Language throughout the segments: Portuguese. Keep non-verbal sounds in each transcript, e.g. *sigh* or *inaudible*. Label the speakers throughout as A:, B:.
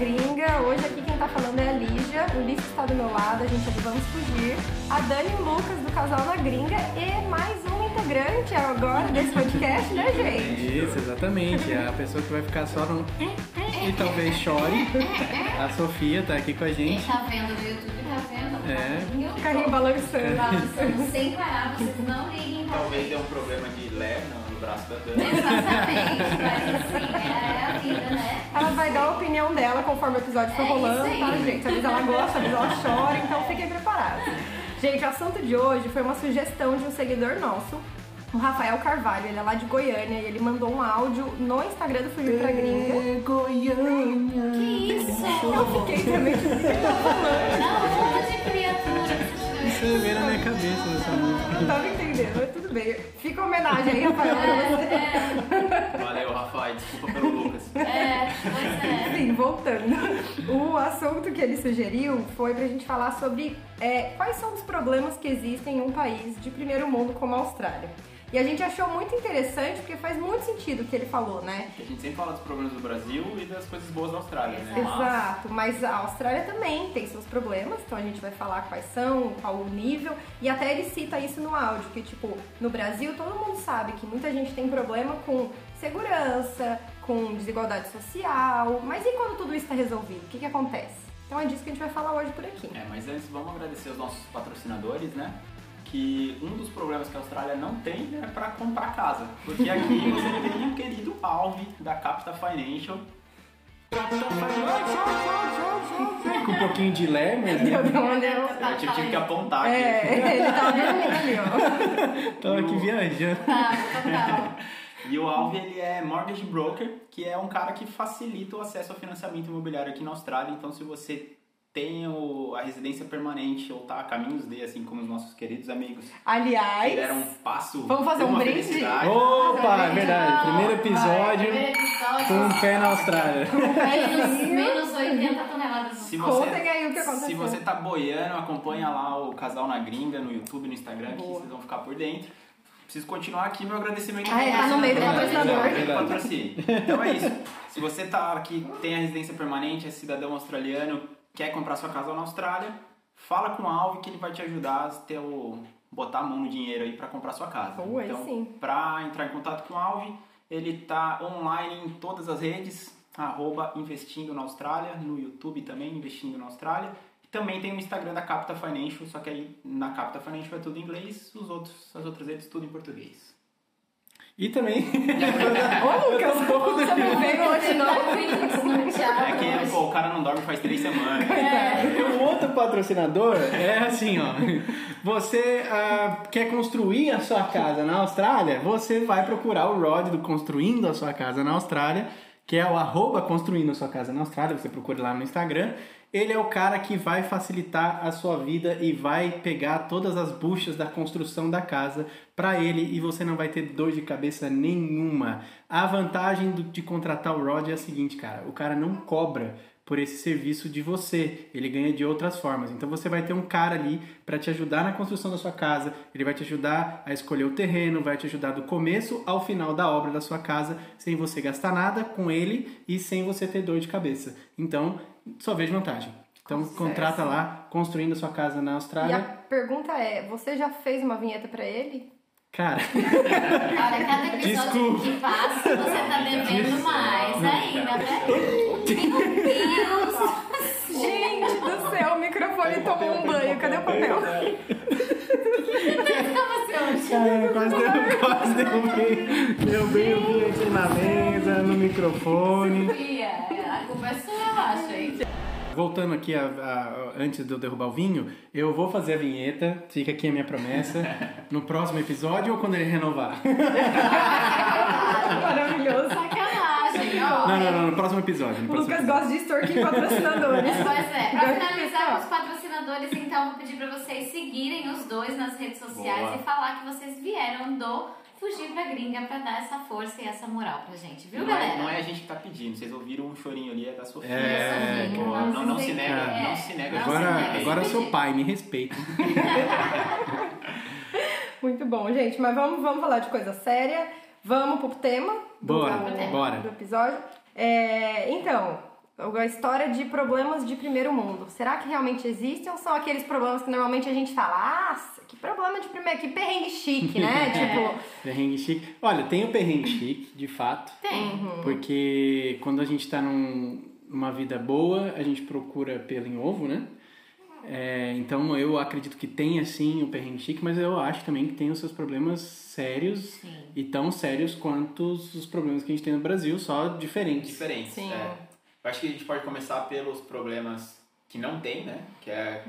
A: Gringa. Hoje aqui quem tá falando é a Lígia. O Ulisses está do meu lado, a gente é do Vamos Fugir. A Dani e o Lucas do Casal na Gringa e mais um integrante agora desse podcast, né, gente?
B: Isso, exatamente. É a pessoa que vai ficar só no *laughs* e talvez chore. A Sofia tá aqui com a
C: Quem
B: gente.
C: tá vendo no YouTube tá vendo?
B: É.
A: O carrinho balançando.
C: Balançando sem parar, vocês não liguem pra
D: Talvez dê um problema de lé no, braço da Dani.
C: Exatamente, mas assim, é a vida, né?
A: Ela vai dar a opinião dela conforme o episódio for
C: É
A: rolando, tá, gente? Às vezes ela gosta, vezes ela chora, então fiquem preparados. Gente, o assunto de hoje foi uma sugestão de um seguidor nosso, o Rafael Carvalho. Ele é lá de Goiânia e ele mandou um áudio no Instagram do Fugir pra Gringa.
B: Goiânia.
C: Que isso?
A: Eu fiquei também
C: criatura? que
B: Isso
C: você
B: veio na minha cabeça nessa música.
A: não tava entendendo, mas tudo bem. Fica uma homenagem aí, Rafael, pra você.
D: Valeu, Rafael. Desculpa pelo Lucas.
C: É, pois é.
A: Enfim, voltando. O assunto que ele sugeriu foi pra gente falar sobre é, quais são os problemas que existem em um país de primeiro mundo como a Austrália. E a gente achou muito interessante porque faz muito sentido o que ele falou, né?
D: A gente sempre fala dos problemas do Brasil e das coisas boas da Austrália, né?
A: Exato, mas a Austrália também tem seus problemas, então a gente vai falar quais são, qual o nível, e até ele cita isso no áudio, que tipo, no Brasil todo mundo sabe que muita gente tem problema com segurança, com desigualdade social, mas e quando tudo isso está resolvido? O que, que acontece? Então é disso que a gente vai falar hoje por aqui.
D: É, mas antes vamos agradecer os nossos patrocinadores, né? Que um dos problemas que a Austrália não tem é para comprar casa. Porque aqui *laughs* você tem o querido Alve da Capita Financial.
B: Com um pouquinho de lé, mas né?
D: Eu tive, tive que apontar aqui.
A: É, ele ali, ó.
B: Tava aqui viajando.
C: Tá, total.
D: E o Alve ele é mortgage broker, que é um cara que facilita o acesso ao financiamento imobiliário aqui na Austrália. Então, se você tem o- a residência permanente ou tá a caminhos de, assim como os nossos queridos amigos que
A: Aliás,
D: deram um passo,
A: Vamos fazer um brinde?
D: felicidade.
B: Opa, é verdade. Primeiro episódio
C: Primeiro episódio.
B: com um pé na Austrália.
C: Menos, menos 80 toneladas.
D: Se
A: Contem aí o que aconteceu.
D: Se você tá boiando, acompanha lá o Casal na Gringa no YouTube, no Instagram, que
A: Boa.
D: vocês vão ficar por dentro. Preciso continuar aqui meu agradecimento
A: Ah, é, tá no meio do patrocinador.
D: Então é isso. Se você tá aqui, tem a residência permanente, é cidadão australiano, quer comprar sua casa na Austrália, fala com o Alve que ele vai te ajudar a ter o botar a mão no dinheiro aí para comprar sua casa.
A: Aí
D: então,
A: sim.
D: para entrar em contato com o Alve, ele tá online em todas as redes, arroba investindo na Austrália, no YouTube também, investindo na Austrália. Também tem o Instagram da Capita Financial, só que aí na Capita Financial é tudo em inglês, os outros, as outras redes tudo em português.
B: E também. *laughs*
A: Ô, Lucas, você não veio hoje, não?
D: É que pô, o cara não dorme faz três semanas.
B: O *laughs* outro patrocinador é assim, ó. Você ah, quer construir a sua casa na Austrália? Você vai procurar o Rod do Construindo a Sua Casa na Austrália, que é o arroba Construindo a Sua Casa na Austrália. Você procura lá no Instagram. Ele é o cara que vai facilitar a sua vida e vai pegar todas as buchas da construção da casa para ele e você não vai ter dor de cabeça nenhuma. A vantagem de contratar o Rod é a seguinte, cara: o cara não cobra por esse serviço de você. Ele ganha de outras formas. Então você vai ter um cara ali para te ajudar na construção da sua casa. Ele vai te ajudar a escolher o terreno, vai te ajudar do começo ao final da obra da sua casa, sem você gastar nada com ele e sem você ter dor de cabeça. Então, só vejo vantagem. Então
A: Com
B: contrata lá, construindo a sua casa na
A: E a
B: Austrália.
A: pergunta é, você já fez uma vinheta pra ele?
B: Cara,
C: Olha, cada episódio
B: Desculpa.
C: que passa, você tá devendo mais ainda, né? Meu Deus!
A: Gente do céu, o microfone tomou um banho, cadê o papel?
B: Cara, quase deu, quase derrubei, derrubei o vinho aqui na mesa, no microfone.
C: Sofia, a culpa é sua, eu acho, hein?
B: Voltando aqui, a- a- antes de eu derrubar o vinho, eu vou fazer a vinheta, fica aqui a minha promessa, *laughs* no próximo episódio ou quando ele renovar?
A: Maravilhoso.
C: Sacanagem, ó.
B: Não, não, não, no próximo episódio. No
A: O
B: próximo
A: Lucas
B: episódio.
A: gosta de extorquir patrocinadores. *laughs*
C: Pois é, pra finalizar os patrocinadores, então vou pedir pra vocês seguirem os dois nas redes sociais
D: Boa.
C: e falar que vocês vieram do Fugir pra Gringa pra dar essa força e essa moral pra gente, viu,
D: Não é,
C: galera?
D: não é a gente que tá pedindo, vocês ouviram um chorinho ali, é da Sofia.
B: É,
C: Sofia,
D: Pô, não, não se nega,
C: é.
D: não se nega.
B: Agora,
C: se nega,
B: agora eu
C: esse
B: sou
C: pedido.
B: pai, me respeita. *laughs*
A: Muito bom, gente. Mas vamos, vamos falar de coisa séria. Vamos pro tema do,
B: Bora,
A: do,
B: bora.
A: do episódio. É, então, a história de problemas de primeiro mundo. Será que realmente existem ou são aqueles problemas que normalmente a gente fala, ah, que problema de primeiro, que perrengue chique, né? *laughs* tipo.
B: Perrengue chique. Olha, tem o perrengue chique, de fato.
C: Tem.
B: Porque quando a gente tá num, numa vida boa, a gente procura pelo em ovo, né? É, então eu acredito que tem assim o perrengue chique, mas eu acho também que tem os seus problemas sérios
C: Sim.
B: e tão sérios quanto os problemas que a gente tem no Brasil, só diferentes.
D: Diferentes.
A: Sim.
D: é. Eu acho que a gente pode começar pelos problemas que não tem, né? Que é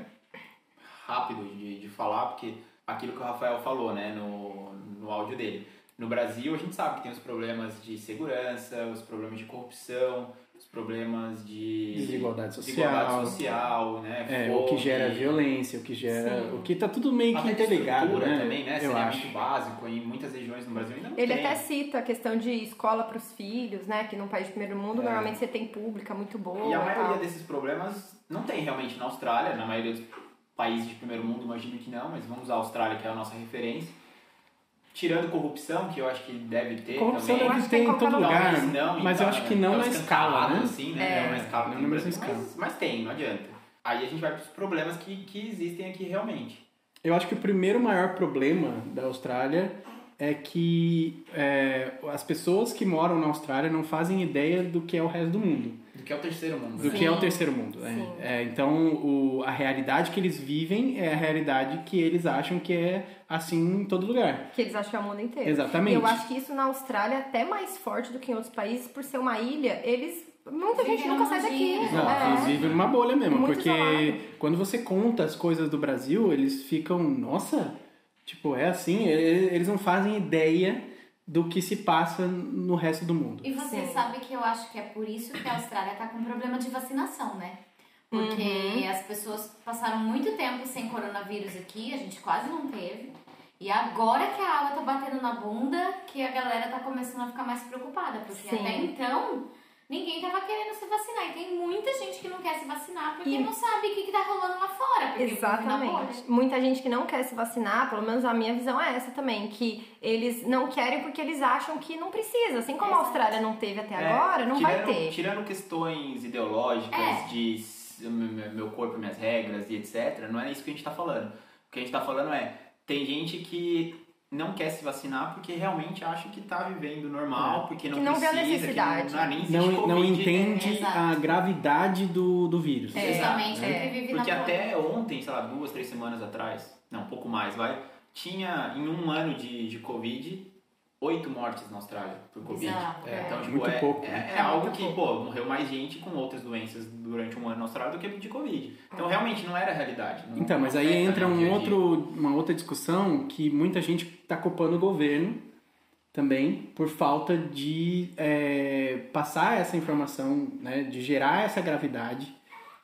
D: rápido de, de falar, porque aquilo que o Rafael falou, né? No, no áudio dele. No Brasil, a gente sabe que tem os problemas de segurança, os problemas de corrupção, problemas de
B: Desigualdade
D: desigualdade
B: social.
D: social, né?
B: É, o que gera violência, o que gera.
A: Sim.
B: O que tá tudo meio que interligado, né?
D: também, né?
B: Eu acho.
D: básico em muitas regiões no Brasil ainda não
A: Ele
D: tem.
A: até cita a questão de escola para os filhos, né? Que num país de primeiro mundo,
D: É.
A: normalmente você tem pública muito boa.
D: E a
A: tal.
D: maioria desses problemas não tem realmente na Austrália, na maioria dos países de primeiro mundo, imagino que não, mas vamos usar a Austrália, que é a nossa referência. Tirando corrupção, que eu acho que deve ter
B: Corrupção
D: também.
A: acho
B: deve ter em todo lugar,
D: Talvez não,
B: mas
D: então,
B: eu acho que não
D: tão
B: na escala, né?
D: Assim, né?
A: É.
D: Não na escala
B: Não na mesma
D: Brasil,
B: escala.
D: Mas, mas tem, não adianta. Aí a gente vai para os problemas que, que existem aqui realmente.
B: Eu acho que o primeiro maior problema da Austrália é que é, as pessoas que moram na Austrália não fazem ideia do que é o resto do mundo,
D: Do que é o terceiro mundo.
B: do que é o terceiro mundo.
A: Sim.
B: É, então, o, a realidade que eles vivem é a realidade que eles acham que é assim em todo lugar.
A: Que eles acham que é o mundo inteiro.
B: Exatamente.
A: E eu acho que isso na Austrália é até mais forte do que em outros países, por ser uma ilha, eles. Muita gente nunca sai daqui.
B: Não,
A: É.
B: eles vivem numa bolha mesmo,
A: Muito
B: porque
A: isolado.
B: quando você conta as coisas do Brasil, eles ficam, nossa, tipo, é assim, eles não fazem ideia do que se passa no resto do mundo.
C: E você
A: Sim.
C: sabe que eu acho que é por isso que a Austrália tá com problema de vacinação, né? Porque
A: Uhum.
C: as pessoas passaram muito tempo sem coronavírus aqui, a gente quase não teve. E agora que a água tá batendo na bunda, que a galera tá começando a ficar mais preocupada. Porque
A: Sim.
C: até então, ninguém tava querendo se vacinar. E tem muita gente que não quer se vacinar porque
A: E-
C: não sabe o que, que tá rolando lá fora. Bolha.
A: Exatamente. Muita gente que não quer se vacinar, pelo menos a minha visão é essa também, que eles não querem porque eles acham que não precisa. Assim como a. Austrália não teve até
D: É,
A: agora, não vai
D: tirando-
A: ter.
D: Tirando questões ideológicas
C: É.
D: de meu meu corpo, minhas regras e etc., não é isso que a gente tá falando. O que a gente tá falando é, tem gente que não quer se vacinar porque realmente acha que tá vivendo normal, porque não
A: Que não vê a
D: precisa,
A: necessidade.
D: que não,
B: Não, não
D: Covid,
B: entende
C: Exato.
B: a gravidade do, do vírus.
A: É.
C: Justamente
A: é.
C: porque vive
D: até ontem, sei lá, duas, três semanas atrás, não, um pouco mais, vai, tinha em um ano de, de Covid, oito mortes na Austrália por Covid.
C: Exato,
D: É,
C: é.
D: então, tipo,
B: Muito
D: é,
B: pouco.
D: é,
A: É
D: é algo que,
A: pouco.
D: pô, morreu mais gente com outras doenças durante um ano na Austrália do que de Covid. Então, realmente, não era a realidade. não-
B: Então, mas aí entra um outro, uma outra discussão que muita gente está culpando o governo também por falta de é, passar essa informação, né, de gerar essa gravidade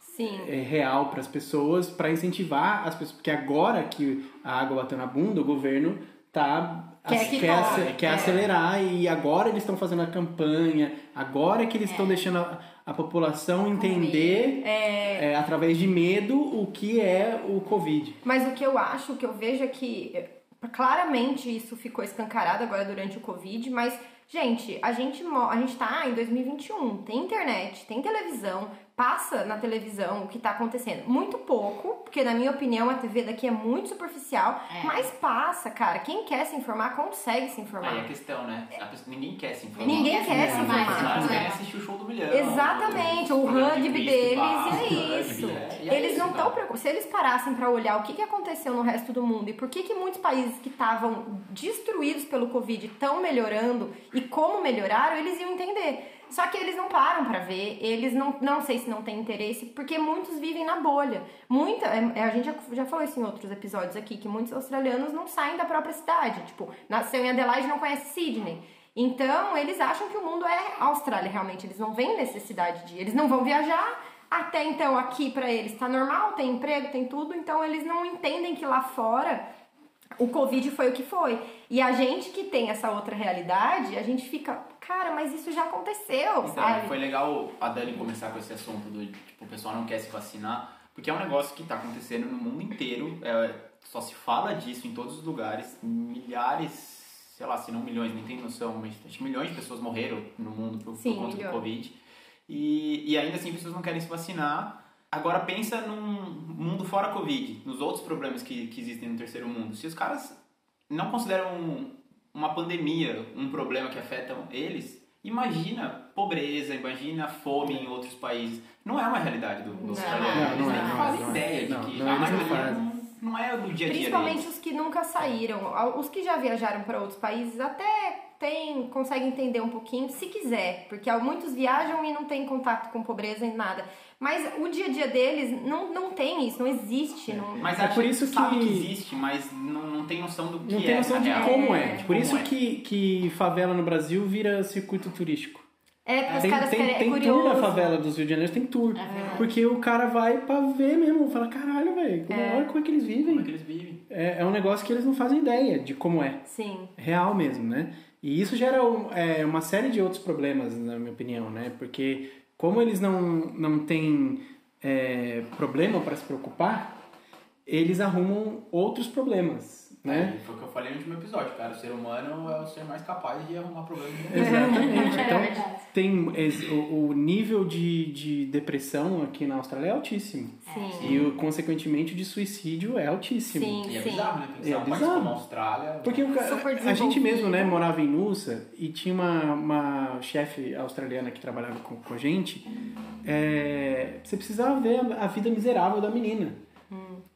A: Sim.
B: é, real para as pessoas, para incentivar as pessoas, porque agora que a água bateu na bunda, o governo tá
A: Quer que
B: quer,
A: corre.
B: quer
A: É.
B: acelerar e agora eles estão fazendo a campanha, agora que eles estão deixando a, a população entender é, através de medo o que é o Covid.
A: Mas o que eu acho, o que eu vejo é que é, claramente isso ficou escancarado agora durante o Covid, mas, gente, a gente, a gente tá em 2021, tem internet, tem televisão, passa na televisão o que tá acontecendo. Muito pouco, porque na minha opinião a TV daqui é muito superficial,
C: É.
A: mas passa, cara. Quem quer se informar consegue se informar.
D: Aí a questão, né? A pessoa- ninguém quer se informar.
A: Ninguém quer
C: se
D: Mas
C: informar.
D: Eles querem
C: Problema.
D: assistir o show do milhão.
A: Exatamente, o
D: programa de
A: rugby deles, e é isso.
D: é. E é
A: Eles
D: isso,
A: não estão preocupados. Se eles parassem pra olhar o que, que aconteceu no resto do mundo e por que, que muitos países que estavam destruídos pelo Covid estão melhorando e como melhoraram, eles iam entender. Só que eles não param pra ver, eles não, não sei se não têm interesse, porque muitos vivem na bolha. Muita, é, a gente já, já falou isso em outros episódios aqui, que muitos australianos não saem da própria cidade. Tipo, nasceu em Adelaide não conhece Sydney. Então, eles acham que o mundo é Austrália, realmente. Eles não veem necessidade de. Eles não vão viajar. Até então, aqui pra eles tá normal, tem emprego, tem tudo. Então, eles não entendem que lá fora o Covid foi o que foi. E a gente que tem essa outra realidade, a gente fica, cara, mas isso já aconteceu,
D: Então,
A: sabe?
D: foi legal a Dani começar com esse assunto do tipo, o pessoal não quer se vacinar, porque é um negócio que está acontecendo no mundo inteiro. é, só se fala disso em todos os lugares. Milhares, sei lá, se não milhões, nem tenho noção, mas acho que milhões de pessoas morreram no mundo por, por
A: Sim,
D: conta
A: milhões.
D: do Covid.
E: E, e ainda assim, pessoas não querem se vacinar. Agora pensa num mundo fora Covid, nos outros problemas que, que existem no terceiro mundo. Se os caras não consideram uma pandemia um problema que afeta eles, imagina pobreza, imagina fome em outros países. Não é uma realidade do, do
A: Não.
E: australiano.
B: Não, não
E: Eles
B: é,
E: nem
B: não
E: fazem
B: é, não é.
E: ideia de
B: Não,
E: que
B: não,
E: a
B: não
E: maioria não, não é do dia a dia
A: Principalmente
E: deles.
A: os que nunca saíram. Os que já viajaram para outros países até tem, conseguem entender um pouquinho, se quiser, porque muitos viajam e não tem contato com pobreza e nada. Mas o dia a dia deles não, não tem isso, não existe. Não...
E: Mas
B: É por isso
E: sabe
B: que-
E: que existe, mas não, não tem noção do que
B: Não
E: é
B: tem noção de
E: real.
B: como é.
A: É,
B: Por
E: como
B: isso
E: é.
B: que, que favela no Brasil vira circuito turístico.
A: É, porque os
B: Tem,
A: caras
B: tem,
A: querem.
B: tem
A: é
B: tour
A: curioso.
B: na favela dos Rio de Janeiro, tem tour.
C: verdade.
B: Porque o cara vai pra ver mesmo, fala, caralho, velho, como,
A: É.
B: olha como é que eles
E: Como é
B: vivem.
E: que eles vivem?
B: É, é um negócio que eles não fazem ideia de como é.
A: Sim.
B: real mesmo, né? E isso gera é, uma série de outros problemas, na minha opinião, né? Porque como eles não, não têm é, problema para se preocupar, eles arrumam outros problemas, né?
D: É, foi o que eu falei no último episódio, cara. O ser humano é o ser mais capaz de arrumar problemas.
B: Exatamente.
C: É
B: Então,
C: verdade.
B: tem o, o nível de, de depressão aqui na Austrália é altíssimo.
A: Sim.
B: E, o, consequentemente, de suicídio é altíssimo.
A: Sim,
D: E é
A: sim.
D: bizarro, né? Pensar
B: É
D: um país
B: bizarro.
D: como a Austrália.
B: Porque o a gente mesmo, né, morava em Nusa e tinha uma, uma chefe australiana que trabalhava com, com a gente. é, você precisava ver a, a vida miserável da menina.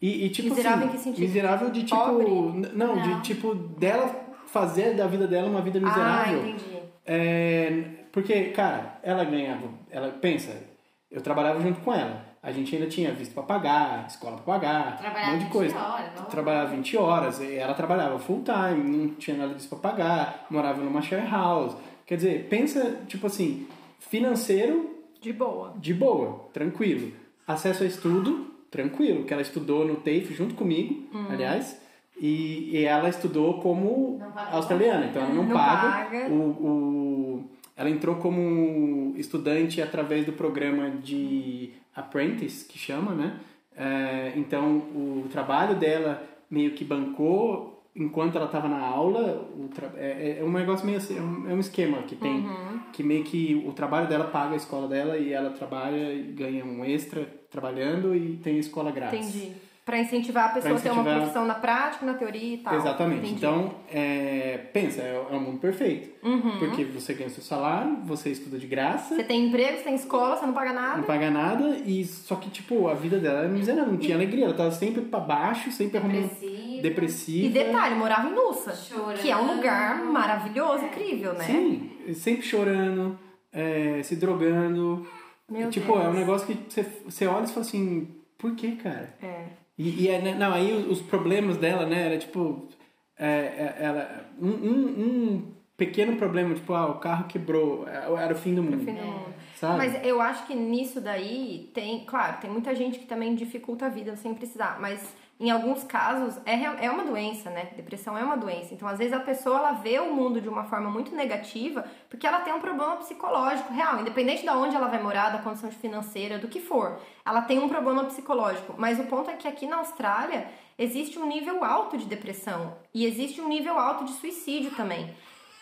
B: E, e, tipo.
A: Miserável
B: assim,
A: em que sentido?
B: Miserável de tipo.
A: Pobre?
B: Não,
C: Não.
B: de tipo dela fazer da vida dela uma vida
A: Ah,
B: miserável.
A: entendi.
B: É, porque, cara, ela ganhava. Ela pensa, eu trabalhava junto com ela. A gente ainda tinha visto pra pagar, escola pra pagar,
C: Trabalhava
B: um monte de
C: 20
B: coisa.
C: horas, não?
B: Trabalhava 20 horas, ela trabalhava full time, não tinha nada disso pra pagar, morava numa share house. Quer dizer, pensa, tipo assim, financeiro
A: De boa.
B: de boa, tranquilo. Acesso a estudo, tranquilo, que ela estudou no TAFE junto comigo,
A: Uhum.
B: aliás. E, e ela estudou como australiana, então ela não,
A: Não
B: paga.
A: paga.
B: O, o- ela entrou como estudante através do programa de Apprentice, que chama, né? É, então o trabalho dela meio que bancou enquanto ela estava na aula. tra- é, é um negócio meio assim, é um, é um esquema que tem,
A: Uhum.
B: que meio que o trabalho dela paga a escola dela e ela trabalha e ganha um extra trabalhando e tem a escola grátis.
A: Entendi. Pra incentivar a pessoa a ter uma
B: incentivar-
A: profissão na prática, na teoria e tal.
B: Exatamente.
A: Entendi.
B: Então, é, pensa, é, é um mundo perfeito.
A: Uhum.
B: Porque você ganha o seu salário, você estuda de graça,
A: Você tem emprego, você tem escola, você não paga nada.
B: não paga nada, e só que, tipo, a vida dela era miserável, não tinha alegria. Ela tava sempre pra baixo, sempre arrumando
C: Depressivo.
B: depressiva.
A: E detalhe, morava em Nussa.
C: Chorando.
A: Que é um lugar maravilhoso, incrível, né?
B: Sim, sempre chorando, é, se drogando.
A: Meu
B: tipo,
A: Deus.
B: é um negócio que você, você olha e fala assim, por que, cara?
A: É.
B: E, e é, né, não, aí os, problemas dela, né, era tipo, é, é, ela, um, um, um pequeno problema, tipo, ah, o carro quebrou, é, era o fim do mundo,
A: Fim do mundo.
B: sabe?
A: Mas eu acho que nisso daí tem, claro, tem muita gente que também dificulta a vida sem precisar, mas em alguns casos é, é uma doença, né? Depressão é uma doença. Então, às vezes a pessoa ela vê o mundo de uma forma muito negativa porque ela tem um problema psicológico real, independente de onde ela vai morar, da condição financeira, do que for. Ela tem um problema psicológico, mas o ponto é que aqui na Austrália existe um nível alto de depressão e existe um nível alto de suicídio também.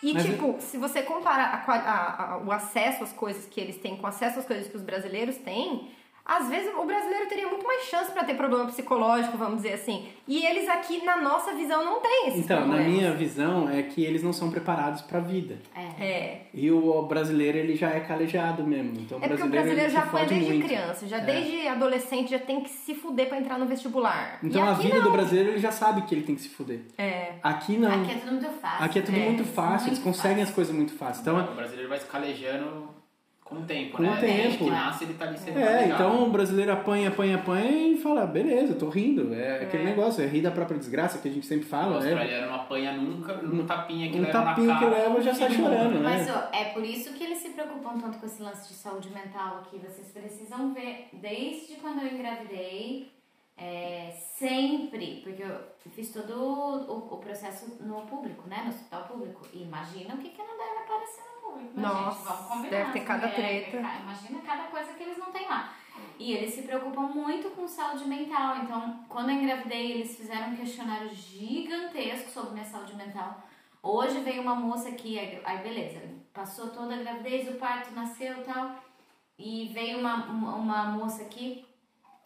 A: E,
B: Mas
A: tipo, se você compara a a- a- o acesso às coisas que eles têm com o acesso às coisas que os brasileiros têm, às vezes o brasileiro teria muito mais chance pra ter problema psicológico, vamos dizer assim. E eles aqui, na nossa visão, não têm esses
B: Então, na
A: problemas.
B: minha visão, é que eles não são preparados pra vida.
C: É.
A: É.
B: E o brasileiro, ele já é calejado mesmo. Então,
A: É porque o
B: brasileiro,
A: já foi desde
B: muito.
A: criança, já
B: É.
A: desde adolescente já tem que se fuder pra entrar no vestibular.
B: Então,
A: e
B: a vida
A: não.
B: do brasileiro, ele já sabe que ele tem que se fuder.
A: É.
B: Aqui não.
C: Aqui é tudo muito fácil.
B: Aqui é tudo
C: né?
B: muito fácil, eles
C: Muito
B: conseguem
C: fácil.
B: as coisas muito fácil. Então,
D: o brasileiro vai se calejando com o tempo,
B: Com
D: né?
B: o
D: Desde
B: tempo.
D: que nasce, ele tá ali sendo
B: É, então o brasileiro apanha, apanha, apanha e fala, beleza, eu tô rindo. É, aquele negócio, é rir da própria desgraça que a gente sempre
D: O
B: fala, né?
D: australiano não apanha nunca, um tapinha que
B: Um
D: leva
B: tapinha
D: na
B: que
D: cara.
B: leva já sai
D: mundo,
B: chorando, né?
C: Mas ó, é por isso que eles se preocupam tanto com esse lance de saúde mental aqui. Vocês precisam ver, desde quando eu engravidei, é, sempre, porque eu fiz todo o, o processo no público, né? No hospital público. E imagina o que, que não deve aparecer público. né,
A: Nossa,
C: gente? Vamos combinar,
A: deve ter cada
C: assim,
A: treta.
C: ca- Imagina cada coisa que eles não têm lá. E eles se preocupam muito com saúde mental. Então, quando eu engravidei, eles fizeram um questionário gigantesco sobre minha saúde mental. Hoje veio uma moça aqui, aí beleza, passou toda a gravidez, o parto nasceu e tal. e veio uma, uma moça aqui,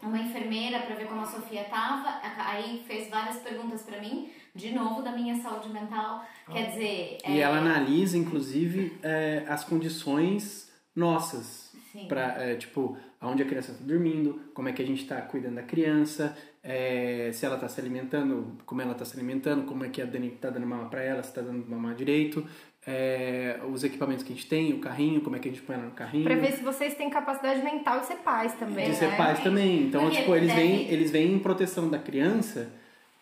C: uma enfermeira, para ver como a Sofia tava. Aí fez várias perguntas para mim, de novo da minha saúde mental. Quer dizer.
B: E
C: é,
B: ela analisa, inclusive, é, as condições nossas.
C: Sim.
B: Pra, é, tipo, aonde a criança está dormindo, como é que a gente está cuidando da criança, é, se ela está se alimentando, como ela está se alimentando, como é que a Dani está dando mama para ela, se está dando mamar direito, é, os equipamentos que a gente tem, o carrinho, como é que a gente põe ela no carrinho.
A: Pra ver se vocês têm capacidade mental de ser pais também,
B: de ser
A: né?
B: pais também. Então,
C: Porque
B: tipo, eles
C: deve-
B: vêm, eles vêm em proteção da criança.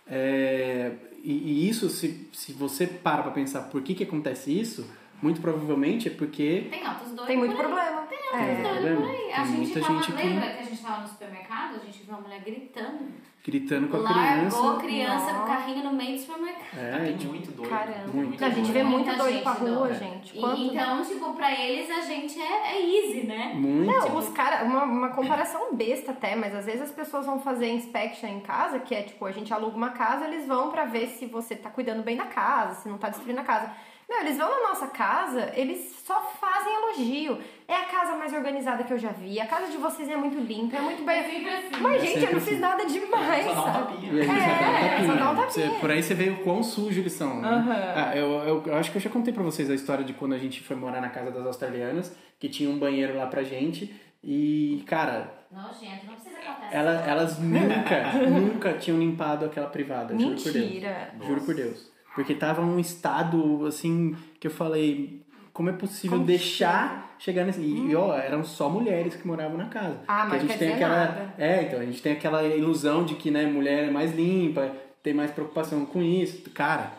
B: é, e, e isso, se, se você para pra pensar por que, que acontece isso, muito provavelmente é porque
C: Tem altos doidos.
A: Tem muito
C: por aí.
A: problema.
C: Tem
A: É.
C: altos doidos
B: problema.
C: por aí. A
B: Tem
C: gente
B: muita
C: tava,
B: gente que-
C: lembra que a gente tava no supermercado, a gente viu uma mulher gritando.
B: Gritando com a
C: Largou a
B: criança.
C: criança com o carrinho no meio do supermercado.
B: É,
D: tem
B: tipo,
D: muito doido.
A: Caramba.
B: Muito.
A: Não, a gente vê muito
C: Muita
A: doido
C: gente
A: pra rua, gente.
C: E-
A: Quanto-
C: então, tipo, pra eles a gente é, é easy, né?
B: muito.
A: Não, os caras, uma, uma comparação besta até, mas às vezes as pessoas vão fazer inspection em casa, que é tipo, a gente aluga uma casa, eles vão pra ver se você tá cuidando bem da casa, se não tá destruindo a casa. Não, eles vão na nossa casa, eles só fazem elogio. É a casa mais organizada que eu já vi, a casa de vocês é muito limpa, é muito bem. Mas,
B: É
A: gente, eu não fiz
B: assim.
A: nada demais,
D: Só dá um tapinha.
A: É,
B: só dá um tapinha.
A: só dá
B: Você-
A: tapinha.
B: por aí você vê o quão sujo eles são. Né?
A: Aham.
B: Ah, eu, eu, eu acho que eu já contei pra vocês a história de quando a gente foi morar na casa das australianas, que tinha um banheiro lá pra gente. E, cara,
C: Nojento, não precisa contar
B: ela- elas nunca, nunca tinham limpado aquela privada. Juro por Deus.
A: Mentira.
B: Juro por Deus. Porque tava num estado, assim, que eu falei, como é possível
A: Como
B: deixar chegar nesse... E, e, ó, eram só mulheres que moravam na casa.
A: Ah, mas
B: a gente tem aquela...
A: nada.
B: É, então, a gente tem aquela ilusão de que, né, mulher é mais limpa, tem mais preocupação com isso. Cara,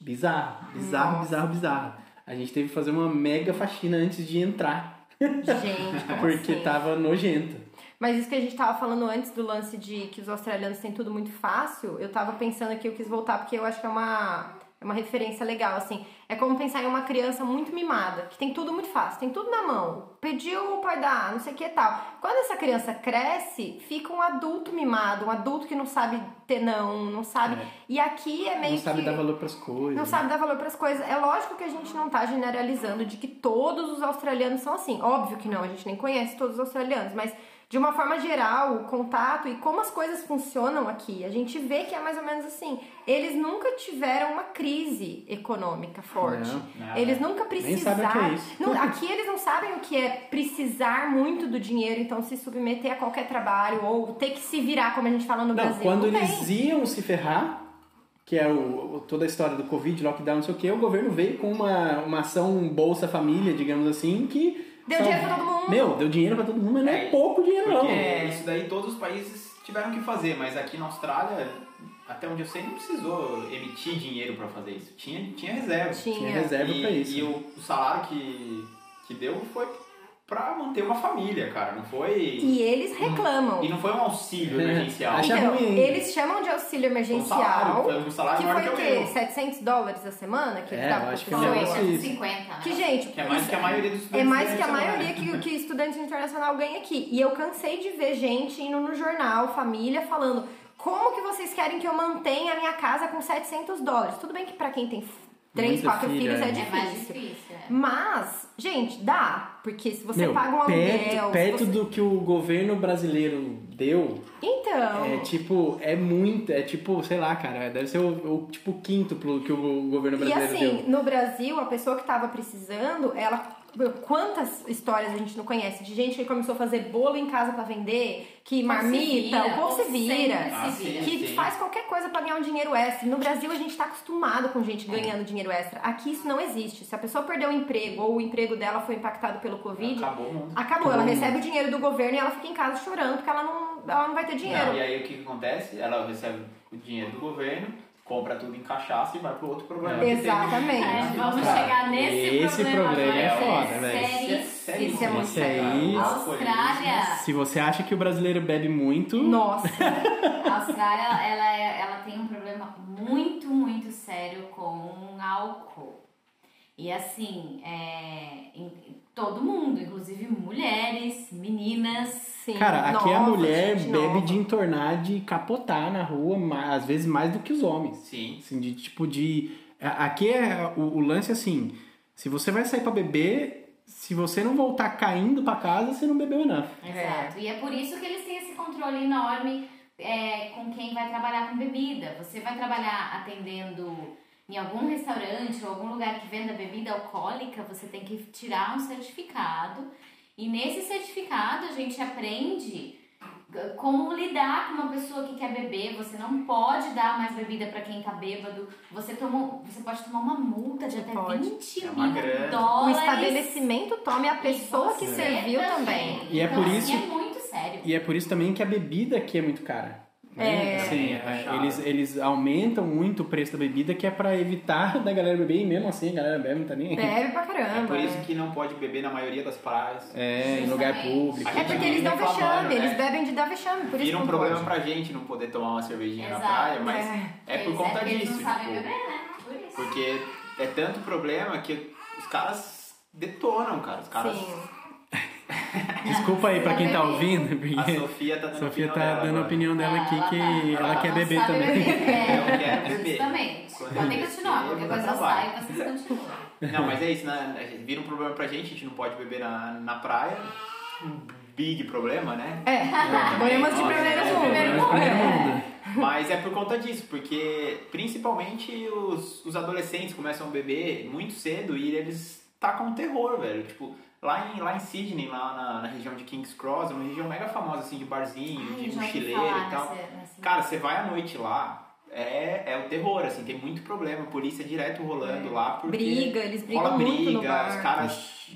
B: bizarro, bizarro,
A: Nossa.
B: bizarro, bizarro. A gente teve que fazer uma mega faxina antes de entrar.
A: Gente, *laughs*
B: porque
A: assim?
B: tava nojento.
A: Mas isso que a gente tava falando antes do lance de que os australianos têm tudo muito fácil, eu tava pensando aqui, eu quis voltar porque eu acho que é uma, é uma referência legal, assim. É como pensar em uma criança muito mimada, que tem tudo muito fácil, tem tudo na mão. Pediu, o pai dá, não sei o que e tal. Quando essa criança cresce, fica um adulto mimado, um adulto que não sabe ter não, não sabe.
B: É.
A: E aqui é meio
B: Não sabe
A: que.
B: dar valor pras coisas.
A: Não sabe dar valor para as coisas. É lógico que a gente não tá generalizando de que todos os australianos são assim. Óbvio que não, a gente nem conhece todos os australianos, mas de uma forma geral, o contato e como as coisas funcionam aqui, a gente vê que é mais ou menos assim. Eles nunca tiveram uma crise econômica forte.
B: Não,
D: nada.
A: eles nunca
B: Nem sabem o que é
A: precisaram.
B: isso.
A: Não, aqui eles não sabem o que é precisar muito do dinheiro, então se submeter a qualquer trabalho ou ter que se virar, como a gente fala no
B: Não,
A: Brasil.
B: quando
A: não
B: eles iam se ferrar, que é o- toda a história do Covid, lockdown, não sei o que, o governo veio com uma, uma ação Bolsa Família, digamos assim, que.
A: Deu
B: sal-
A: dinheiro pra todo mundo.
B: Meu, deu dinheiro pra todo mundo, mas não é,
D: É,
B: pouco dinheiro, não.
D: Porque isso daí todos os países tiveram que fazer, mas aqui na Austrália, até onde eu sei, não precisou emitir dinheiro pra fazer isso. Tinha, tinha reserva.
A: Tinha.
B: Tinha reserva
D: e,
B: pra isso.
D: E o, o salário que, que deu foi pra manter uma família, cara. Não foi.
A: E eles reclamam.
D: E não foi um auxílio
B: É.
D: emergencial.
B: Acha
A: Então,
B: ruim
A: eles chamam de auxílio
D: Foi um
A: emergencial,
D: salário, foi um salário
A: que
D: maior
A: foi o
D: que
A: quê?
D: o meu.
A: 700 dólares a semana que
B: É,
A: ele dava
B: eu
A: pra
B: acho que é
A: pessoa?
B: negócio isso.
C: 150.
A: Que, gente,
D: Que é mais
A: isso-
D: que a maioria dos
A: é
D: estudantes
A: mais que a
D: internacionais.
A: maioria que, que estudante internacional ganha aqui. E eu cansei de ver gente indo no jornal, família, falando como que vocês querem que eu mantenha a minha casa com 700 dólares? Tudo bem que pra quem tem três,
B: Muita
A: quatro
B: filha,
A: filhos é
B: é.
C: É mais
A: difícil.
C: difícil. é.
A: Mas, gente, dá. Porque se você
B: Meu,
A: paga um aluguel...
B: perto,
A: você-
B: do que o governo brasileiro deu,
A: Então...
B: é tipo, é muito, é tipo, sei lá, cara, deve ser o, o tipo quíntuplo que o governo
A: E
B: brasileiro
A: assim,
B: deu.
A: no Brasil, a pessoa que tava precisando, ela. Quantas histórias a gente não conhece de gente que começou a fazer bolo em casa pra vender, que marmita,
C: vira,
A: o povo se vira,
C: sempre
D: Ah,
C: se
D: sim.
C: vira.
A: que faz qualquer coisa pra ganhar um dinheiro extra. No Brasil, a gente tá acostumado com gente ganhando dinheiro extra. Aqui isso não existe. Se a pessoa perdeu o emprego ou o emprego dela foi impactado pelo Covid,
D: Acabou o mundo.
A: acabou. Ela recebe o dinheiro do governo e ela fica em casa chorando porque ela não, ela não vai ter dinheiro.
D: Não, e aí o que, que acontece? Ela recebe o dinheiro do governo, compra tudo em cachaça e vai pro outro problema. tem.
A: Exatamente.
C: É, vamos
D: Cara,
C: chegar nesse
B: esse
C: problema,
B: problema
D: é
B: foda, velho.
C: Seríssimo.
A: Isso é muito
B: Esse aí-
D: Cara,
C: Austrália.
B: Se você acha que o brasileiro bebe muito,
A: Nossa.
C: A *laughs* Austrália, ela, é- ela tem um problema muito, muito sério com álcool. E assim, é, todo mundo, inclusive mulheres, meninas.
A: Sim.
B: Cara, aqui a mulher bebe
A: nova.
B: de entornar, de capotar na rua, às vezes mais do que os homens.
D: Sim.
B: Assim, de tipo de. Aqui é o, o lance assim: se você vai sair pra beber, se você não voltar caindo pra casa, você não bebeu enough.
C: Exato. E é por isso que eles têm esse controle enorme é, com quem vai trabalhar com bebida. Você vai trabalhar atendendo em algum restaurante ou algum lugar que venda bebida alcoólica, você tem que tirar um certificado. E nesse certificado a gente aprende como lidar com uma pessoa que quer beber. Você não pode dar mais bebida para quem tá bêbado. Você, toma, você pode tomar uma multa de até
A: Pode.
C: 20
D: É uma
C: mil
D: grana.
A: O
C: dólares.
A: estabelecimento tome a pessoa que serviu também.
B: E é
C: Então,
B: por
C: assim,
B: isso-
C: é muito sério.
B: E é por isso também que a bebida aqui é muito cara. Né?
A: É.
B: Assim,
D: É,
B: é, eles, eles aumentam muito o preço da bebida, que é pra evitar *laughs* da galera beber, e mesmo assim a galera bebe, não tá nem aí.
A: Bebe pra
D: É
A: caramba.
D: por isso que não pode beber na maioria das praias.
B: É, em lugar público.
A: É porque eles dão vexame,
D: né?
A: eles bebem de dar vexame, por isso
D: Vira um problema
A: pode.
D: pra gente não poder tomar uma cervejinha na
C: Exato.
D: praia, mas
A: É.
D: é, por
C: Eles-
D: conta
C: porque
D: disso.
C: Eles não sabem
D: tipo,
C: beber, né? Por isso.
D: Porque é tanto problema que os caras detonam, cara. Os caras.
A: Sim.
B: Desculpa aí pra quem tá ouvindo,
D: A Sofia tá dando
B: Sofia
D: opinião
B: tá
D: dela
B: dando a opinião dela aqui
C: Ela
B: que
C: tá-
B: ela quer
C: não
B: beber também.
C: beber. É,
D: Eu quero beber.
C: Justamente. Podem continuar, qualquer coisa eu saio e vocês continuam.
D: Não, mas é isso, né? Vira um problema pra gente, a gente não pode beber na, na praia. Um big problema, né?
A: É, problemas de
D: Nossa,
A: primeiro
D: é,
A: mundo.
C: primeiro
B: Mas primeiro
A: É.
B: mundo.
D: Mas é por conta disso, porque principalmente os, os adolescentes começam a beber muito cedo e eles tacam terror, velho. Tipo, lá em, lá em Sydney, lá na, na região de King's Cross, é uma região mega famosa, assim, de barzinho,
C: Ai,
D: de mochileiro e tal.
C: nessa- nessa-
D: Cara, você vai à noite lá, é, é o terror, assim, tem muito problema, polícia direto rolando lá, porque
A: Briga, eles brigam
D: rola
A: muito
D: briga,
A: no bar.
D: os caras